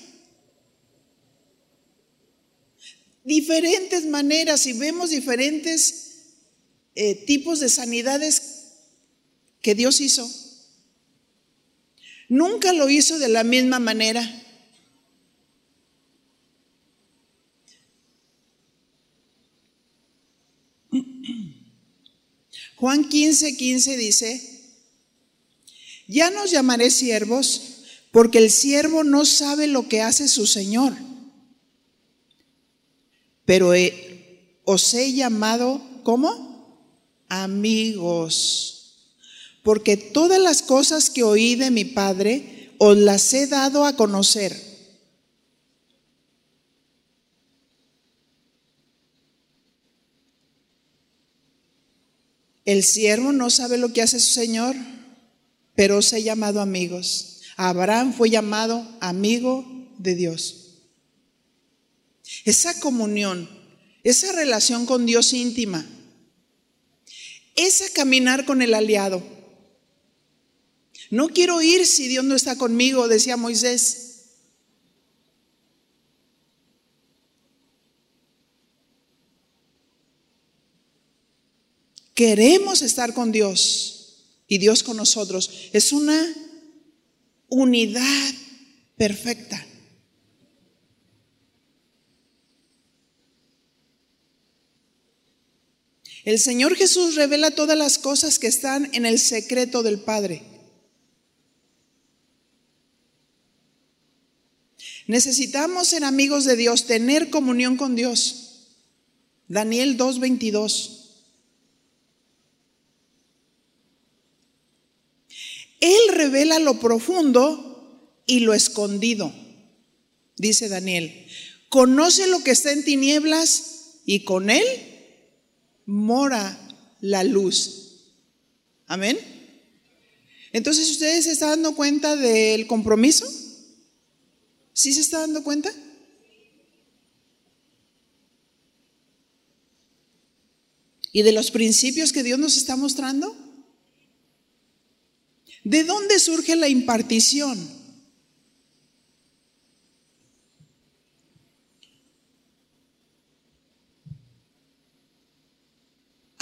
Diferentes maneras y vemos diferentes eh, tipos de sanidades que Dios hizo. Nunca lo hizo de la misma manera. Juan 15, 15 dice, ya nos llamaré siervos porque el siervo no sabe lo que hace su Señor. Pero os he llamado, ¿cómo? Amigos. Porque todas las cosas que oí de mi Padre os las he dado a conocer. El siervo no sabe lo que hace su Señor, pero os he llamado amigos. Abraham fue llamado amigo de Dios. Esa comunión, esa relación con Dios íntima, esa caminar con el aliado. No quiero ir si Dios no está conmigo, decía Moisés. Queremos estar con Dios y Dios con nosotros. Es una unidad perfecta. El Señor Jesús revela todas las cosas que están en el secreto del Padre. Necesitamos ser amigos de Dios, tener comunión con Dios. Daniel 2:22. Él revela lo profundo y lo escondido, dice Daniel. Conoce lo que está en tinieblas y con Él mora la luz. Amén. Entonces, ¿ustedes se están dando cuenta del compromiso? ¿Sí se está dando cuenta? ¿Y de los principios que Dios nos está mostrando? ¿De dónde surge la impartición?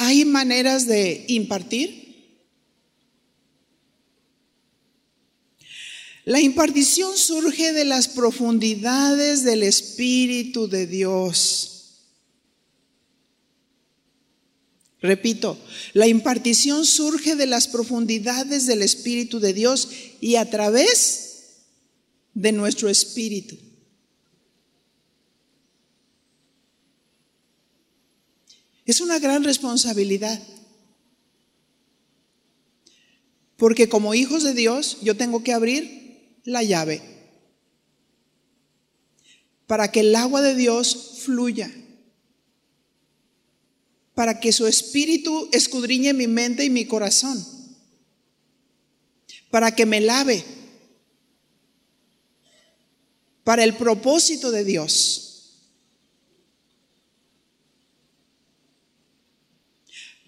¿Hay maneras de impartir? La impartición surge de las profundidades del Espíritu de Dios. Repito, la impartición surge de las profundidades del Espíritu de Dios y a través de nuestro espíritu. Es una gran responsabilidad. Porque como hijos de Dios yo tengo que abrir la llave para que el agua de Dios fluya para que su espíritu escudriñe mi mente y mi corazón, para que me lave, para el propósito de Dios.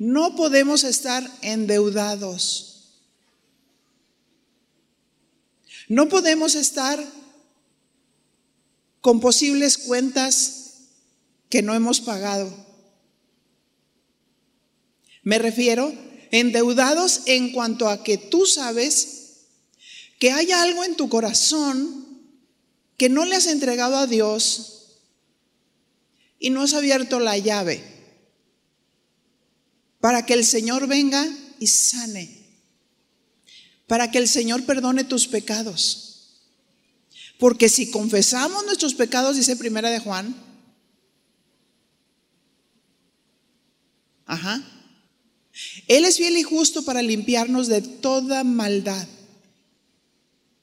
No podemos estar endeudados. No podemos estar con posibles cuentas que no hemos pagado. Me refiero endeudados en cuanto a que tú sabes que hay algo en tu corazón que no le has entregado a Dios y no has abierto la llave para que el Señor venga y sane, para que el Señor perdone tus pecados. Porque si confesamos nuestros pecados, dice Primera de Juan, ajá, él es fiel y justo para limpiarnos de toda maldad.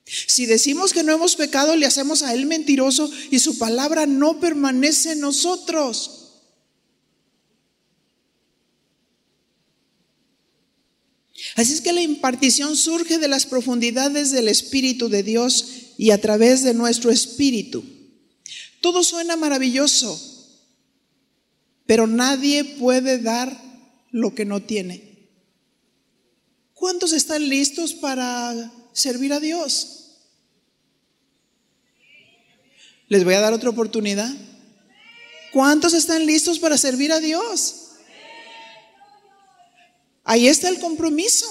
Si decimos que no hemos pecado, le hacemos a Él mentiroso y su palabra no permanece en nosotros. Así es que la impartición surge de las profundidades del Espíritu de Dios y a través de nuestro Espíritu. Todo suena maravilloso, pero nadie puede dar lo que no tiene. ¿Cuántos están listos para servir a Dios? Les voy a dar otra oportunidad. ¿Cuántos están listos para servir a Dios? Ahí está el compromiso.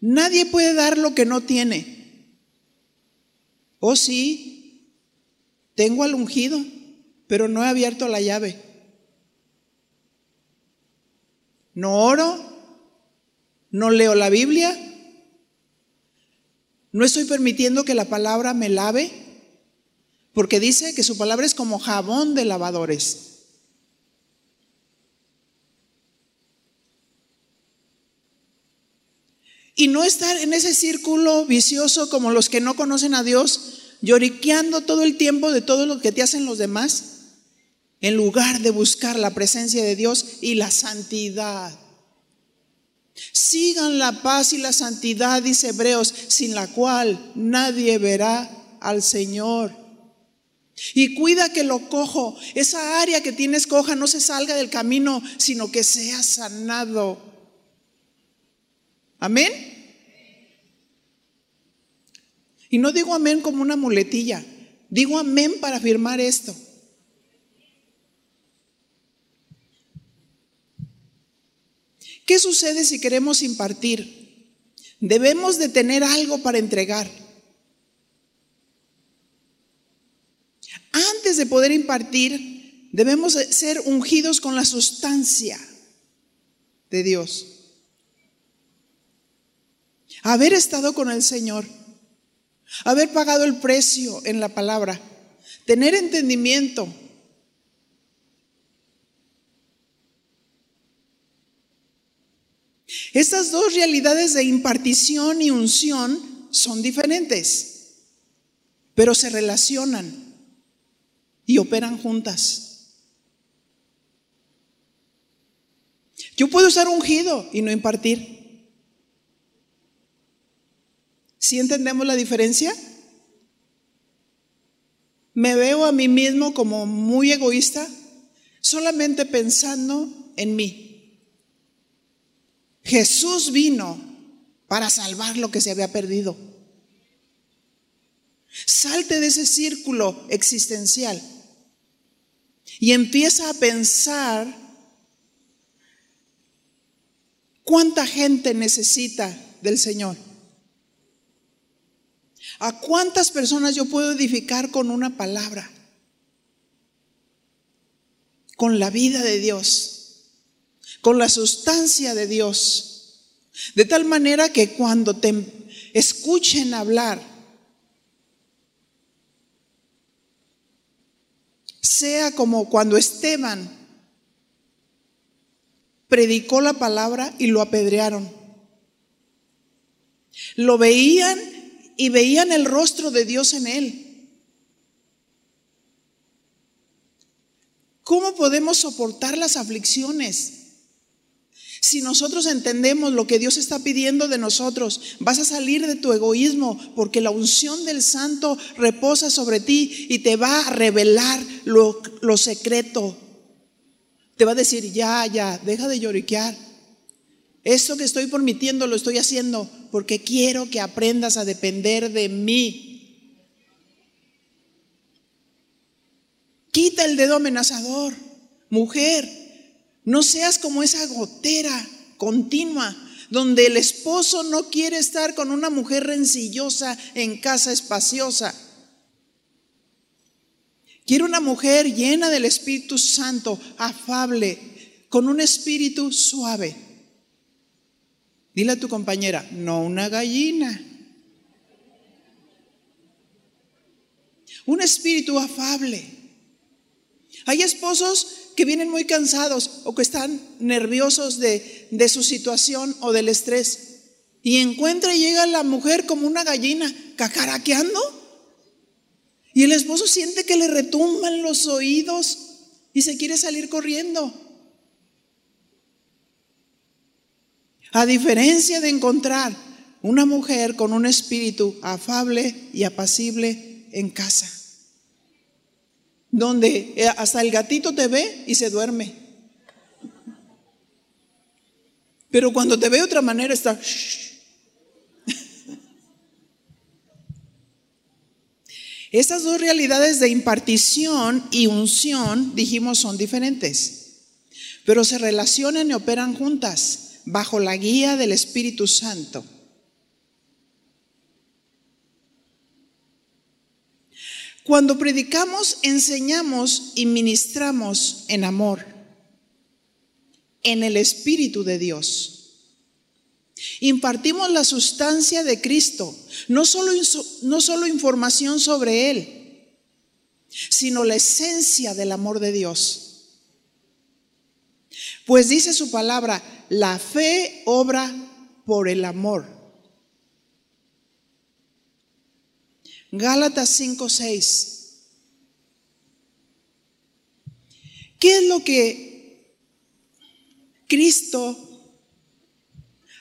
Nadie puede dar lo que no tiene. Oh sí, tengo al ungido, pero no he abierto la llave. no oro, no leo la Biblia, no estoy permitiendo que la palabra me lave, porque dice que su palabra es como jabón de lavadores. Y no estar en ese círculo vicioso como los que no conocen a Dios, lloriqueando todo el tiempo de todo lo que te hacen los demás en lugar de buscar la presencia de Dios y la santidad. Sigan la paz y la santidad, dice Hebreos, sin la cual nadie verá al Señor. Y cuida que lo cojo, esa área que tienes coja no se salga del camino, sino que sea sanado. Amén. Y no digo amén como una muletilla, digo amén para afirmar esto. ¿Qué sucede si queremos impartir? Debemos de tener algo para entregar. Antes de poder impartir, debemos ser ungidos con la sustancia de Dios. Haber estado con el Señor, haber pagado el precio en la palabra, tener entendimiento, Estas dos realidades de impartición y unción son diferentes, pero se relacionan y operan juntas. Yo puedo estar ungido y no impartir. ¿Sí entendemos la diferencia? Me veo a mí mismo como muy egoísta, solamente pensando en mí. Jesús vino para salvar lo que se había perdido. Salte de ese círculo existencial y empieza a pensar cuánta gente necesita del Señor. ¿A cuántas personas yo puedo edificar con una palabra? Con la vida de Dios con la sustancia de Dios. De tal manera que cuando te escuchen hablar, sea como cuando Esteban predicó la palabra y lo apedrearon. Lo veían y veían el rostro de Dios en él. ¿Cómo podemos soportar las aflicciones? Si nosotros entendemos lo que Dios está pidiendo de nosotros, vas a salir de tu egoísmo porque la unción del santo reposa sobre ti y te va a revelar lo, secreto. Te va a decir, ya, ya, deja de lloriquear. Esto que estoy permitiendo lo estoy haciendo porque quiero que aprendas a depender de mí. Quita el dedo amenazador, mujer. No seas como esa gotera continua donde el esposo no quiere estar con una mujer rencillosa en casa espaciosa. Quiere una mujer llena del Espíritu Santo, afable, con un espíritu suave. Dile a tu compañera, no una gallina. Un espíritu afable. Hay esposos que vienen muy cansados o que están nerviosos de, de su situación o del estrés. Y encuentra y llega la mujer como una gallina cacaraqueando. Y el esposo siente que le retumban los oídos y se quiere salir corriendo. A diferencia de encontrar una mujer con un espíritu afable y apacible en casa donde eh, hasta el gatito te ve y se duerme. Pero cuando te ve de otra manera está... Estas dos realidades de impartición y unción, dijimos, son diferentes, pero se relacionan y operan juntas bajo la guía del Espíritu Santo. Cuando predicamos, enseñamos y ministramos en amor, en el Espíritu de Dios. Impartimos la sustancia de Cristo, no solo, no solo información sobre Él, sino la esencia del amor de Dios. Pues dice su palabra, la fe obra por el amor. Gálatas 5:6. ¿Qué es lo que Cristo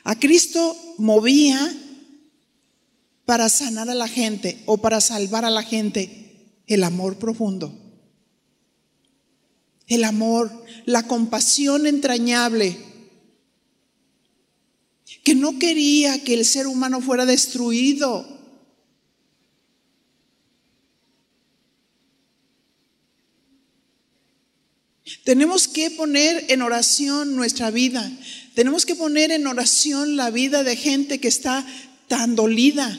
A Cristo movía para sanar a la gente o para salvar a la gente el amor profundo. El amor, la compasión entrañable, que no quería que el ser humano fuera destruido. Tenemos que poner en oración nuestra vida. Tenemos que poner en oración la vida de gente que está tan dolida,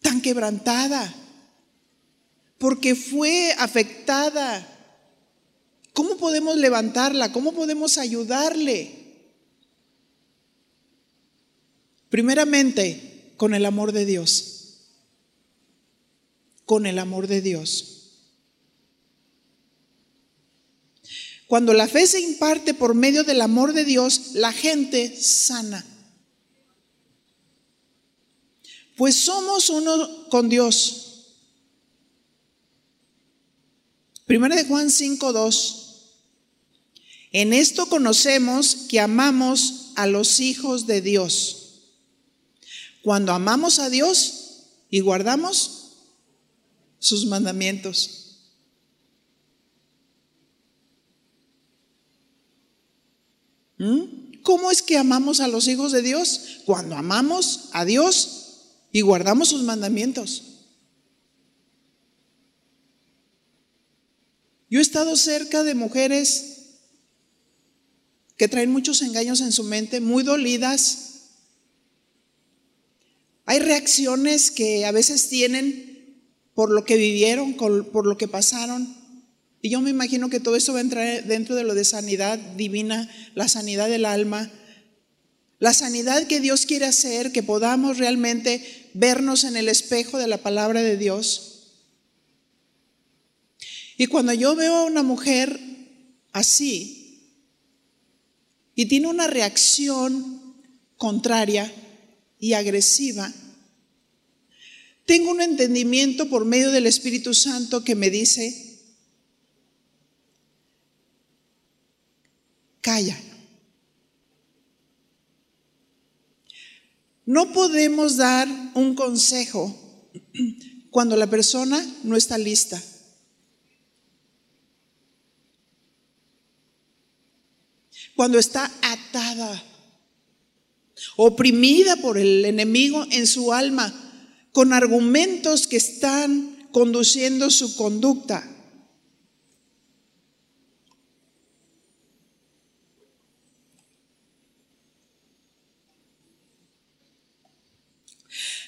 tan quebrantada, porque fue afectada. ¿Cómo podemos levantarla? ¿Cómo podemos ayudarle? Primeramente, con el amor de Dios. Con el amor de Dios. Cuando la fe se imparte por medio del amor de Dios, la gente sana. Pues somos uno con Dios. Primera de Juan 5:2. En esto conocemos que amamos a los hijos de Dios. Cuando amamos a Dios y guardamos sus mandamientos. ¿Mm? ¿Cómo es que amamos a los hijos de Dios? Cuando amamos a Dios y guardamos sus mandamientos. Yo he estado cerca de mujeres que traen muchos engaños en su mente, muy dolidas. Hay reacciones que a veces tienen por lo que vivieron, por lo que pasaron. Y yo me imagino que todo eso va a entrar dentro de lo de sanidad divina, la sanidad del alma, la sanidad que Dios quiere hacer, que podamos realmente vernos en el espejo de la palabra de Dios. Y cuando yo veo a una mujer así y tiene una reacción contraria y agresiva, tengo un entendimiento por medio del Espíritu Santo que me dice, calla. No podemos dar un consejo cuando la persona no está lista. Cuando está atada, oprimida por el enemigo en su alma, con argumentos que están conduciendo su conducta.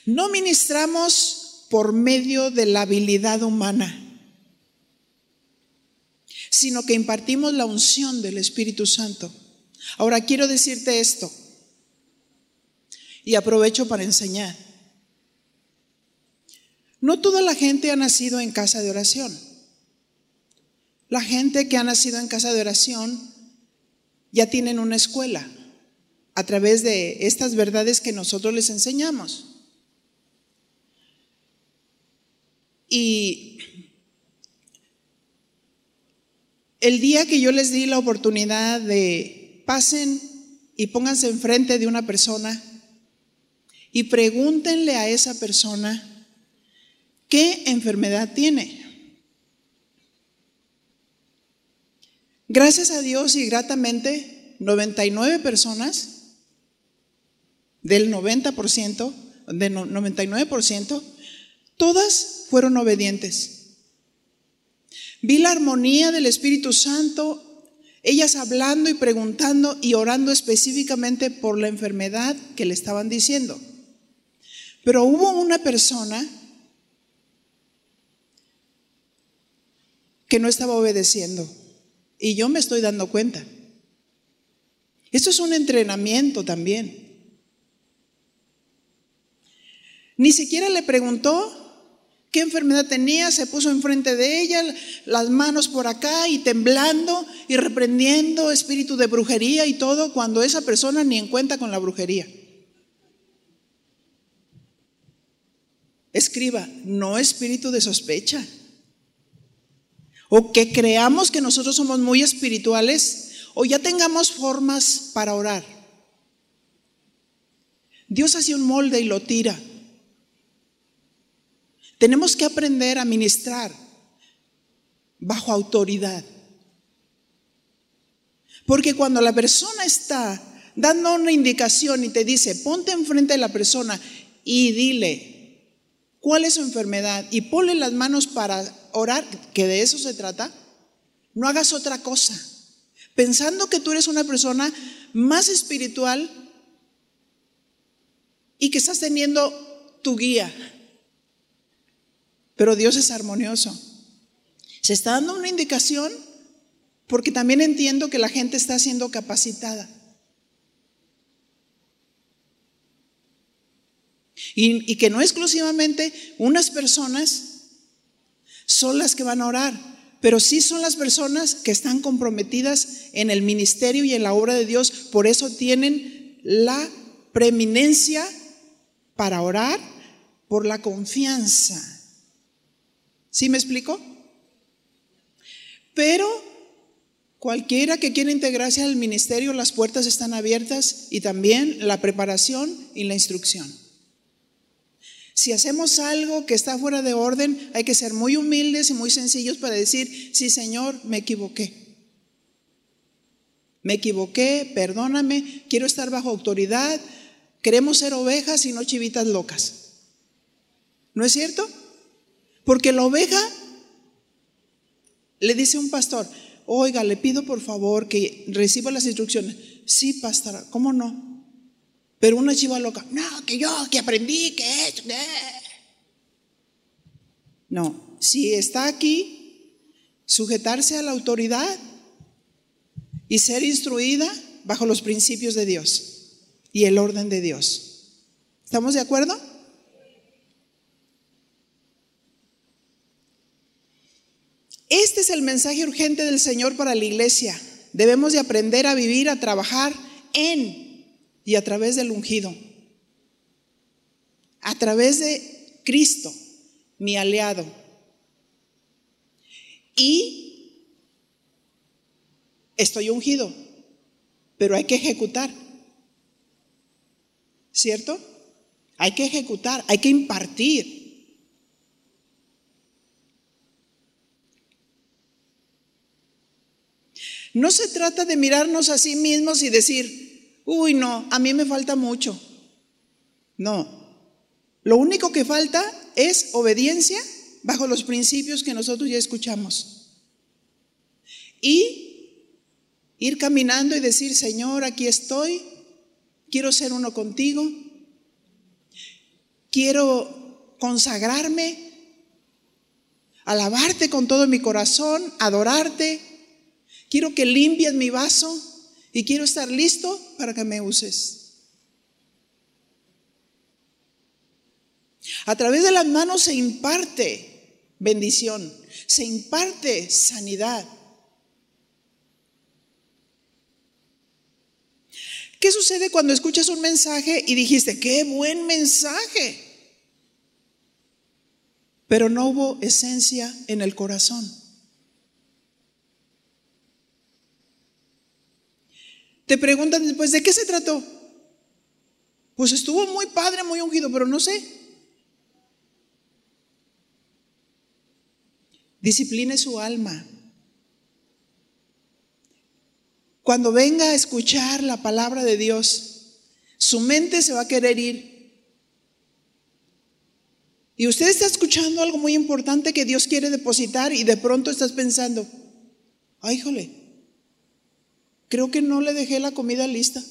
No ministramos por medio de la habilidad humana, sino que impartimos la unción del Espíritu Santo. Ahora quiero decirte esto y aprovecho para enseñar. No toda la gente ha nacido en casa de oración. La gente que ha nacido en casa de oración ya tienen una escuela a través de estas verdades que nosotros les enseñamos. Y el día que yo les di la oportunidad de pasen y pónganse enfrente de una persona y pregúntenle a esa persona qué enfermedad tiene. Gracias a Dios y gratamente, 99 personas del 90%, del 99%, todas fueron obedientes. Vi la armonía del Espíritu Santo, ellas hablando y preguntando y orando específicamente por la enfermedad que le estaban diciendo. Pero hubo una persona que no estaba obedeciendo y yo me estoy dando cuenta. Esto es un entrenamiento también. Ni siquiera le preguntó qué enfermedad tenía, se puso enfrente de ella, las manos por acá y temblando y reprendiendo espíritu de brujería y todo, cuando esa persona ni en cuenta con la brujería. Escriba, no espíritu de sospecha. O que creamos que nosotros somos muy espirituales o ya tengamos formas para orar. Dios hace un molde y lo tira. Tenemos que aprender a ministrar bajo autoridad. Porque cuando la persona está dando una indicación y te dice, ponte enfrente de la persona y dile cuál es su enfermedad y ponle las manos para orar, que de eso se trata, no hagas otra cosa. Pensando que tú eres una persona más espiritual y que estás teniendo tu guía. Pero Dios es armonioso. Se está dando una indicación porque también entiendo que la gente está siendo capacitada. Y, que no exclusivamente unas personas son las que van a orar, pero sí son las personas que están comprometidas en el ministerio y en la obra de Dios, por eso tienen la preeminencia para orar por la confianza. ¿Sí me explico? Pero cualquiera que quiera integrarse al ministerio, las puertas están abiertas y también la preparación y la instrucción. Si hacemos algo que está fuera de orden, hay que ser muy humildes y muy sencillos para decir, sí Señor, me equivoqué. Me equivoqué, perdóname, quiero estar bajo autoridad, queremos ser ovejas y no chivitas locas. ¿No es cierto? Porque la oveja le dice un pastor, oiga, le pido por favor que reciba las instrucciones. Sí, pastora, ¿cómo no? Pero una chiva loca, no, que yo, que aprendí, que esto, que... No, si está aquí, sujetarse a la autoridad y ser instruida bajo los principios de Dios y el orden de Dios. ¿Estamos de acuerdo? Este es el mensaje urgente del Señor para la iglesia. Debemos de aprender a vivir, a trabajar en y a través del ungido, a través de Cristo, mi aliado. Y estoy ungido, pero hay que ejecutar, ¿cierto? Hay que ejecutar, hay que impartir. No se trata de mirarnos a sí mismos y decir, uy, no, a mí me falta mucho. No. Lo único que falta es obediencia bajo los principios que nosotros ya escuchamos. Y ir caminando y decir, Señor, aquí estoy, quiero ser uno contigo, quiero consagrarme, alabarte con todo mi corazón, adorarte, quiero que limpies mi vaso y quiero estar listo para que me uses. A través de las manos se imparte bendición, se imparte sanidad. ¿Qué sucede cuando escuchas un mensaje y dijiste, qué buen mensaje? Pero no hubo esencia en el corazón. Te preguntan después, ¿de qué se trató? Pues estuvo muy padre, muy ungido, pero no sé. Discipline su alma. Cuando venga a escuchar la palabra de Dios, su mente se va a querer ir. Y usted está escuchando algo muy importante que Dios quiere depositar y de pronto estás pensando, ay, híjole, Creo que no le dejé la comida lista.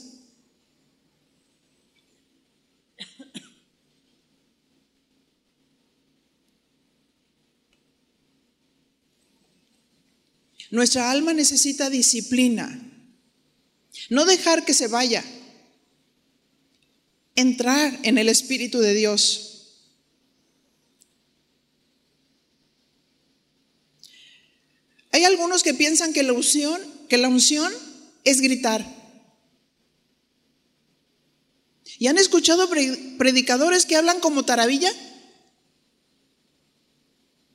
Nuestra alma necesita disciplina. No dejar que se vaya. Entrar en el Espíritu de Dios. Hay algunos que piensan que la unción, que la unción es gritar. ¿Y han escuchado predicadores que hablan como taravilla?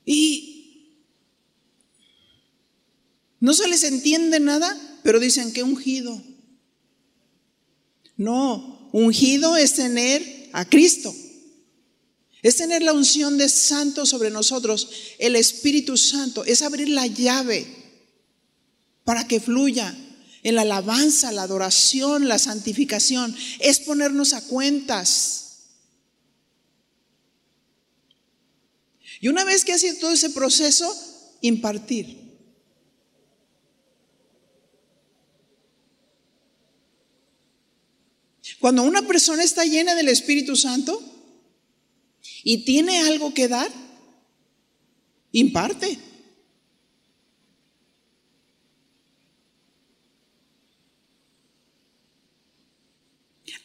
Y no se les entiende nada, pero dicen que ungido. No, ungido es tener a Cristo. Es tener la unción de santo sobre nosotros, el Espíritu Santo, es abrir la llave para que fluya en la alabanza, la adoración, la santificación, es ponernos a cuentas. Y una vez que ha sido todo ese proceso, impartir. Cuando una persona está llena del Espíritu Santo y tiene algo que dar, imparte.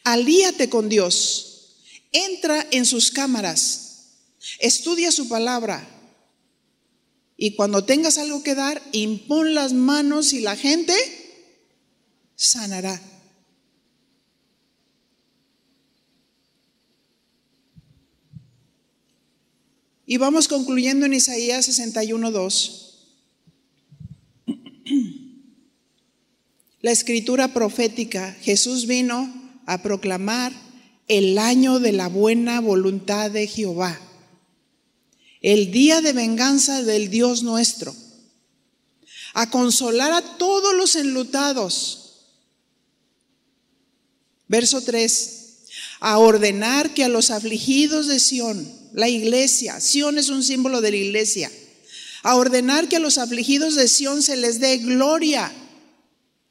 Alíate con Dios. Entra en sus cámaras. Estudia su palabra. Y cuando tengas algo que dar, impon las manos y la gente sanará. Y vamos concluyendo en Isaías 61.2. La escritura profética, Jesús vino a proclamar el año de la buena voluntad de Jehová, el día de venganza del Dios nuestro, a consolar a todos los enlutados. Verso 3, a ordenar que a los afligidos de Sión, la iglesia. Sión es un símbolo de la iglesia. A ordenar que a los afligidos de Sión se les dé gloria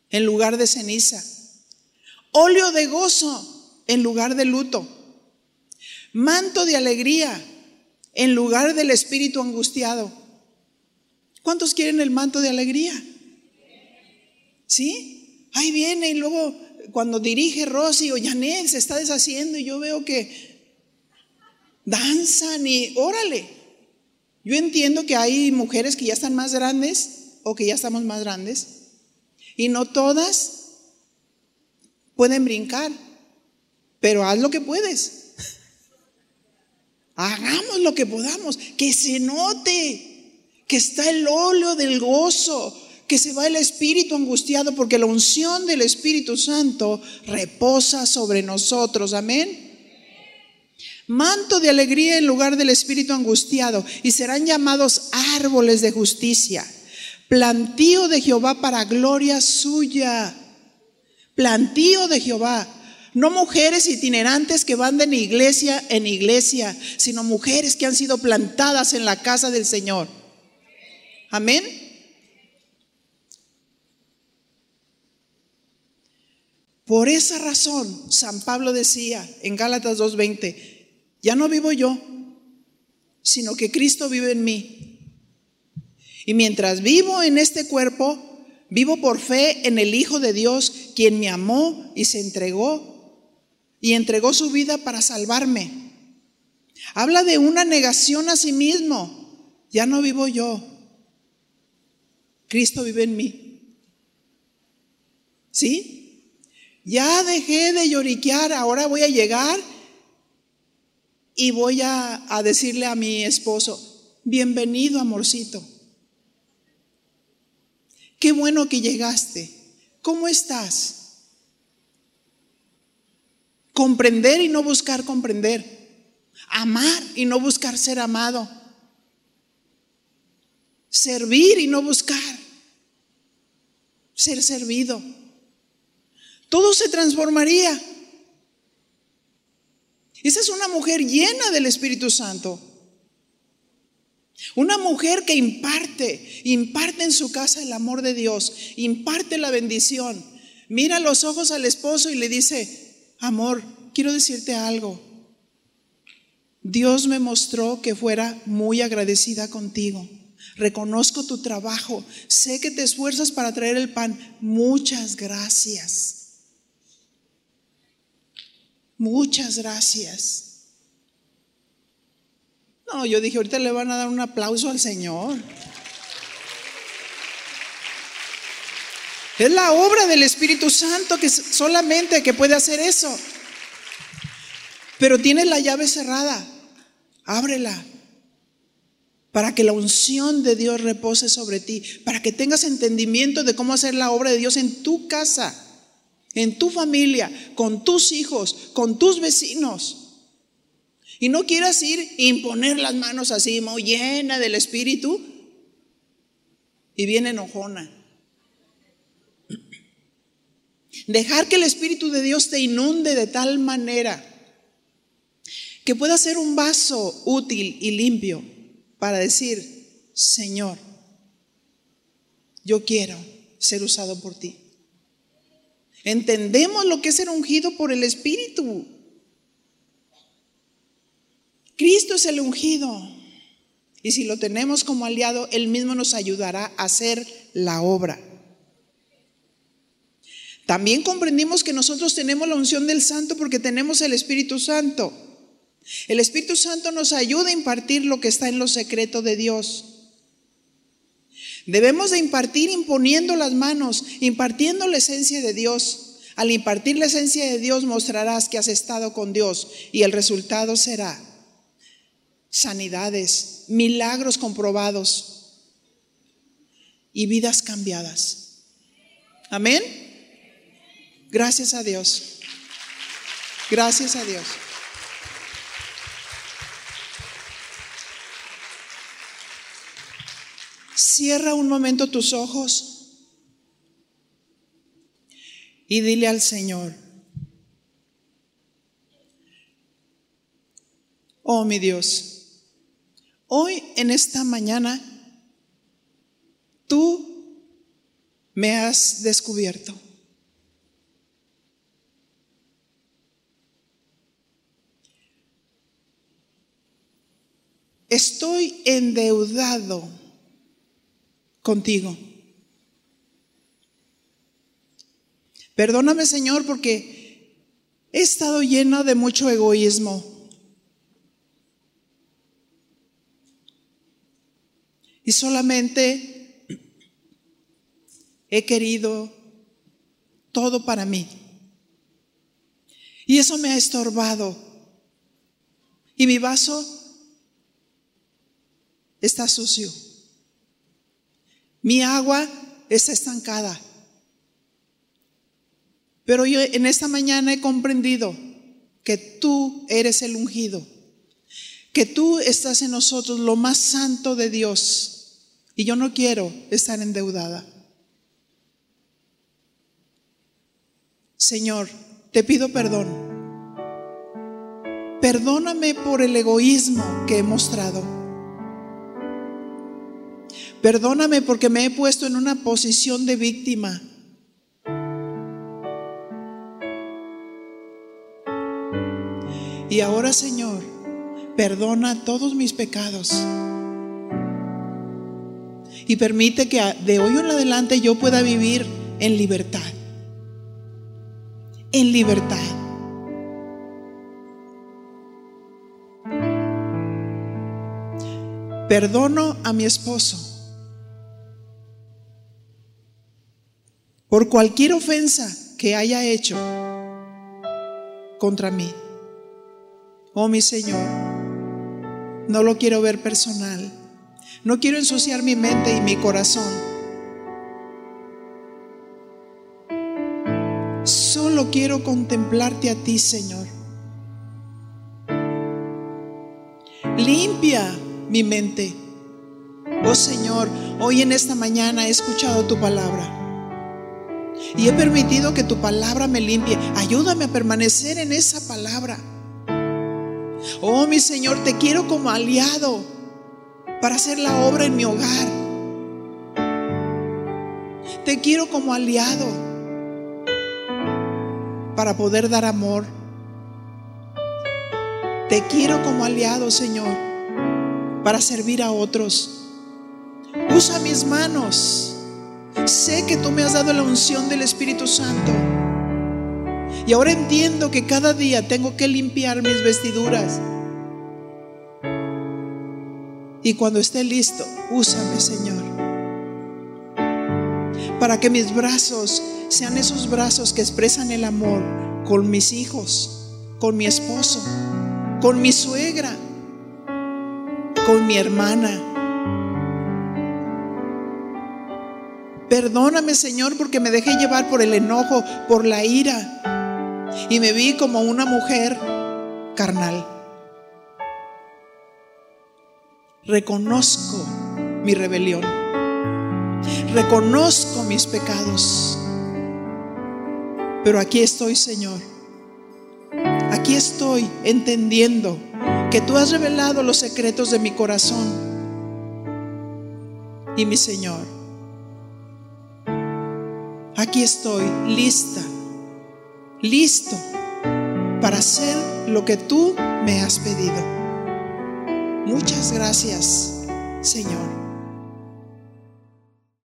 en lugar de ceniza. Óleo de gozo en lugar de luto. Manto de alegría en lugar del espíritu angustiado. ¿Cuántos quieren el manto de alegría? ¿Sí? Ahí viene y luego cuando dirige Rosy o Janet se está deshaciendo y yo veo que danzan y órale. Yo entiendo que hay mujeres que ya están más grandes o que ya estamos más grandes y no todas pueden brincar, pero haz lo que puedes. Hagamos lo que podamos, que se note que está el óleo del gozo, que se va el espíritu angustiado, porque la unción del Espíritu Santo reposa sobre nosotros. Amén manto de alegría en lugar del espíritu angustiado, y serán llamados árboles de justicia, plantío de Jehová para gloria suya, plantío de Jehová. No mujeres itinerantes que van de iglesia en iglesia, sino mujeres que han sido plantadas en la casa del Señor. Amén. Por esa razón, San Pablo decía en Gálatas 2.20, ya no vivo yo, sino que Cristo vive en mí. Y mientras vivo en este cuerpo, vivo por fe en el Hijo de Dios, quien me amó y se entregó y entregó su vida para salvarme. Habla de una negación a sí mismo. Ya no vivo yo. Cristo vive en mí. ¿Sí? Ya dejé de lloriquear, ahora voy a llegar y voy a, decirle a mi esposo, bienvenido amorcito. Qué bueno que llegaste. ¿Cómo estás? Comprender y no buscar comprender. Amar y no buscar ser amado. Servir y no buscar ser servido. Todo se transformaría. Esa es una mujer llena del Espíritu Santo. Una mujer que imparte, imparte en su casa el amor de Dios, imparte la bendición. Mira los ojos al esposo y le dice, amor, quiero decirte algo. Dios me mostró que fuera muy agradecida contigo. Reconozco tu trabajo. Sé que te esfuerzas para traer el pan. Muchas gracias. Muchas gracias. No, yo dije, ahorita le van a dar un aplauso al Señor. Es la obra del Espíritu Santo que solamente que puede hacer eso. Pero tienes la llave cerrada. Ábrela. Para que la unción de Dios repose sobre ti. Para que tengas entendimiento de cómo hacer la obra de Dios en tu casa. en tu familia, con tus hijos, con tus vecinos. Y no quieras ir imponer las manos así, muy llena del Espíritu, y bien enojona. Dejar que el Espíritu de Dios te inunde de tal manera que pueda ser un vaso útil y limpio para decir, Señor, yo quiero ser usado por ti. Entendemos lo que es ser ungido por el Espíritu. Cristo es el ungido. Y si lo tenemos como aliado, Él mismo nos ayudará a hacer la obra. También comprendimos que nosotros tenemos la unción del Santo porque tenemos el Espíritu Santo. El Espíritu Santo nos ayuda a impartir lo que está en lo secreto de Dios. Debemos de impartir imponiendo las manos, impartiendo la esencia de Dios. Al impartir la esencia de Dios mostrarás que has estado con Dios y el resultado será sanidades, milagros comprobados y vidas cambiadas. Amén. Gracias a Dios. Gracias a Dios. Cierra un momento tus ojos y dile al Señor, oh mi Dios, hoy en esta mañana tú me has descubierto. Estoy endeudado contigo. Perdóname, Señor, porque he estado lleno de mucho egoísmo. Y solamente he querido todo para mí. Y eso me ha estorbado. Y mi vaso está sucio. Mi agua está estancada. Pero yo en esta mañana he comprendido que tú eres el ungido, que tú estás en nosotros lo más santo de Dios. Y yo no quiero estar endeudada. Señor, te pido perdón. Perdóname por el egoísmo que he mostrado. Perdóname porque me he puesto en una posición de víctima. Y ahora, Señor, perdona todos mis pecados. Y permite que de hoy en adelante yo pueda vivir en libertad. En libertad. Perdono a mi esposo por cualquier ofensa que haya hecho contra mí. Oh mi Señor, no lo quiero ver personal. No quiero ensuciar mi mente y mi corazón. Solo quiero contemplarte a ti, Señor. Limpia mi mente. Oh Señor, hoy en esta mañana he escuchado tu palabra. Y he permitido que tu palabra me limpie. Ayúdame a permanecer en esa palabra. Oh, mi Señor, te quiero como aliado para hacer la obra en mi hogar. Te quiero como aliado para poder dar amor. Te quiero como aliado, Señor, para servir a otros. Usa mis manos Sé que tú me has dado la unción del Espíritu Santo. Y ahora entiendo que cada día tengo que limpiar mis vestiduras. Y cuando esté listo, úsame, Señor. Para que mis brazos sean esos brazos que expresan el amor con mis hijos, con mi esposo, con mi suegra, con mi hermana Perdóname, Señor, porque me dejé llevar por el enojo, por la ira. Y me vi como una mujer carnal. Reconozco mi rebelión. Reconozco mis pecados. Pero aquí estoy, Señor. Aquí estoy entendiendo que tú has revelado los secretos de mi corazón. Y mi Señor, aquí estoy lista, listo para hacer lo que tú me has pedido. Muchas gracias, Señor.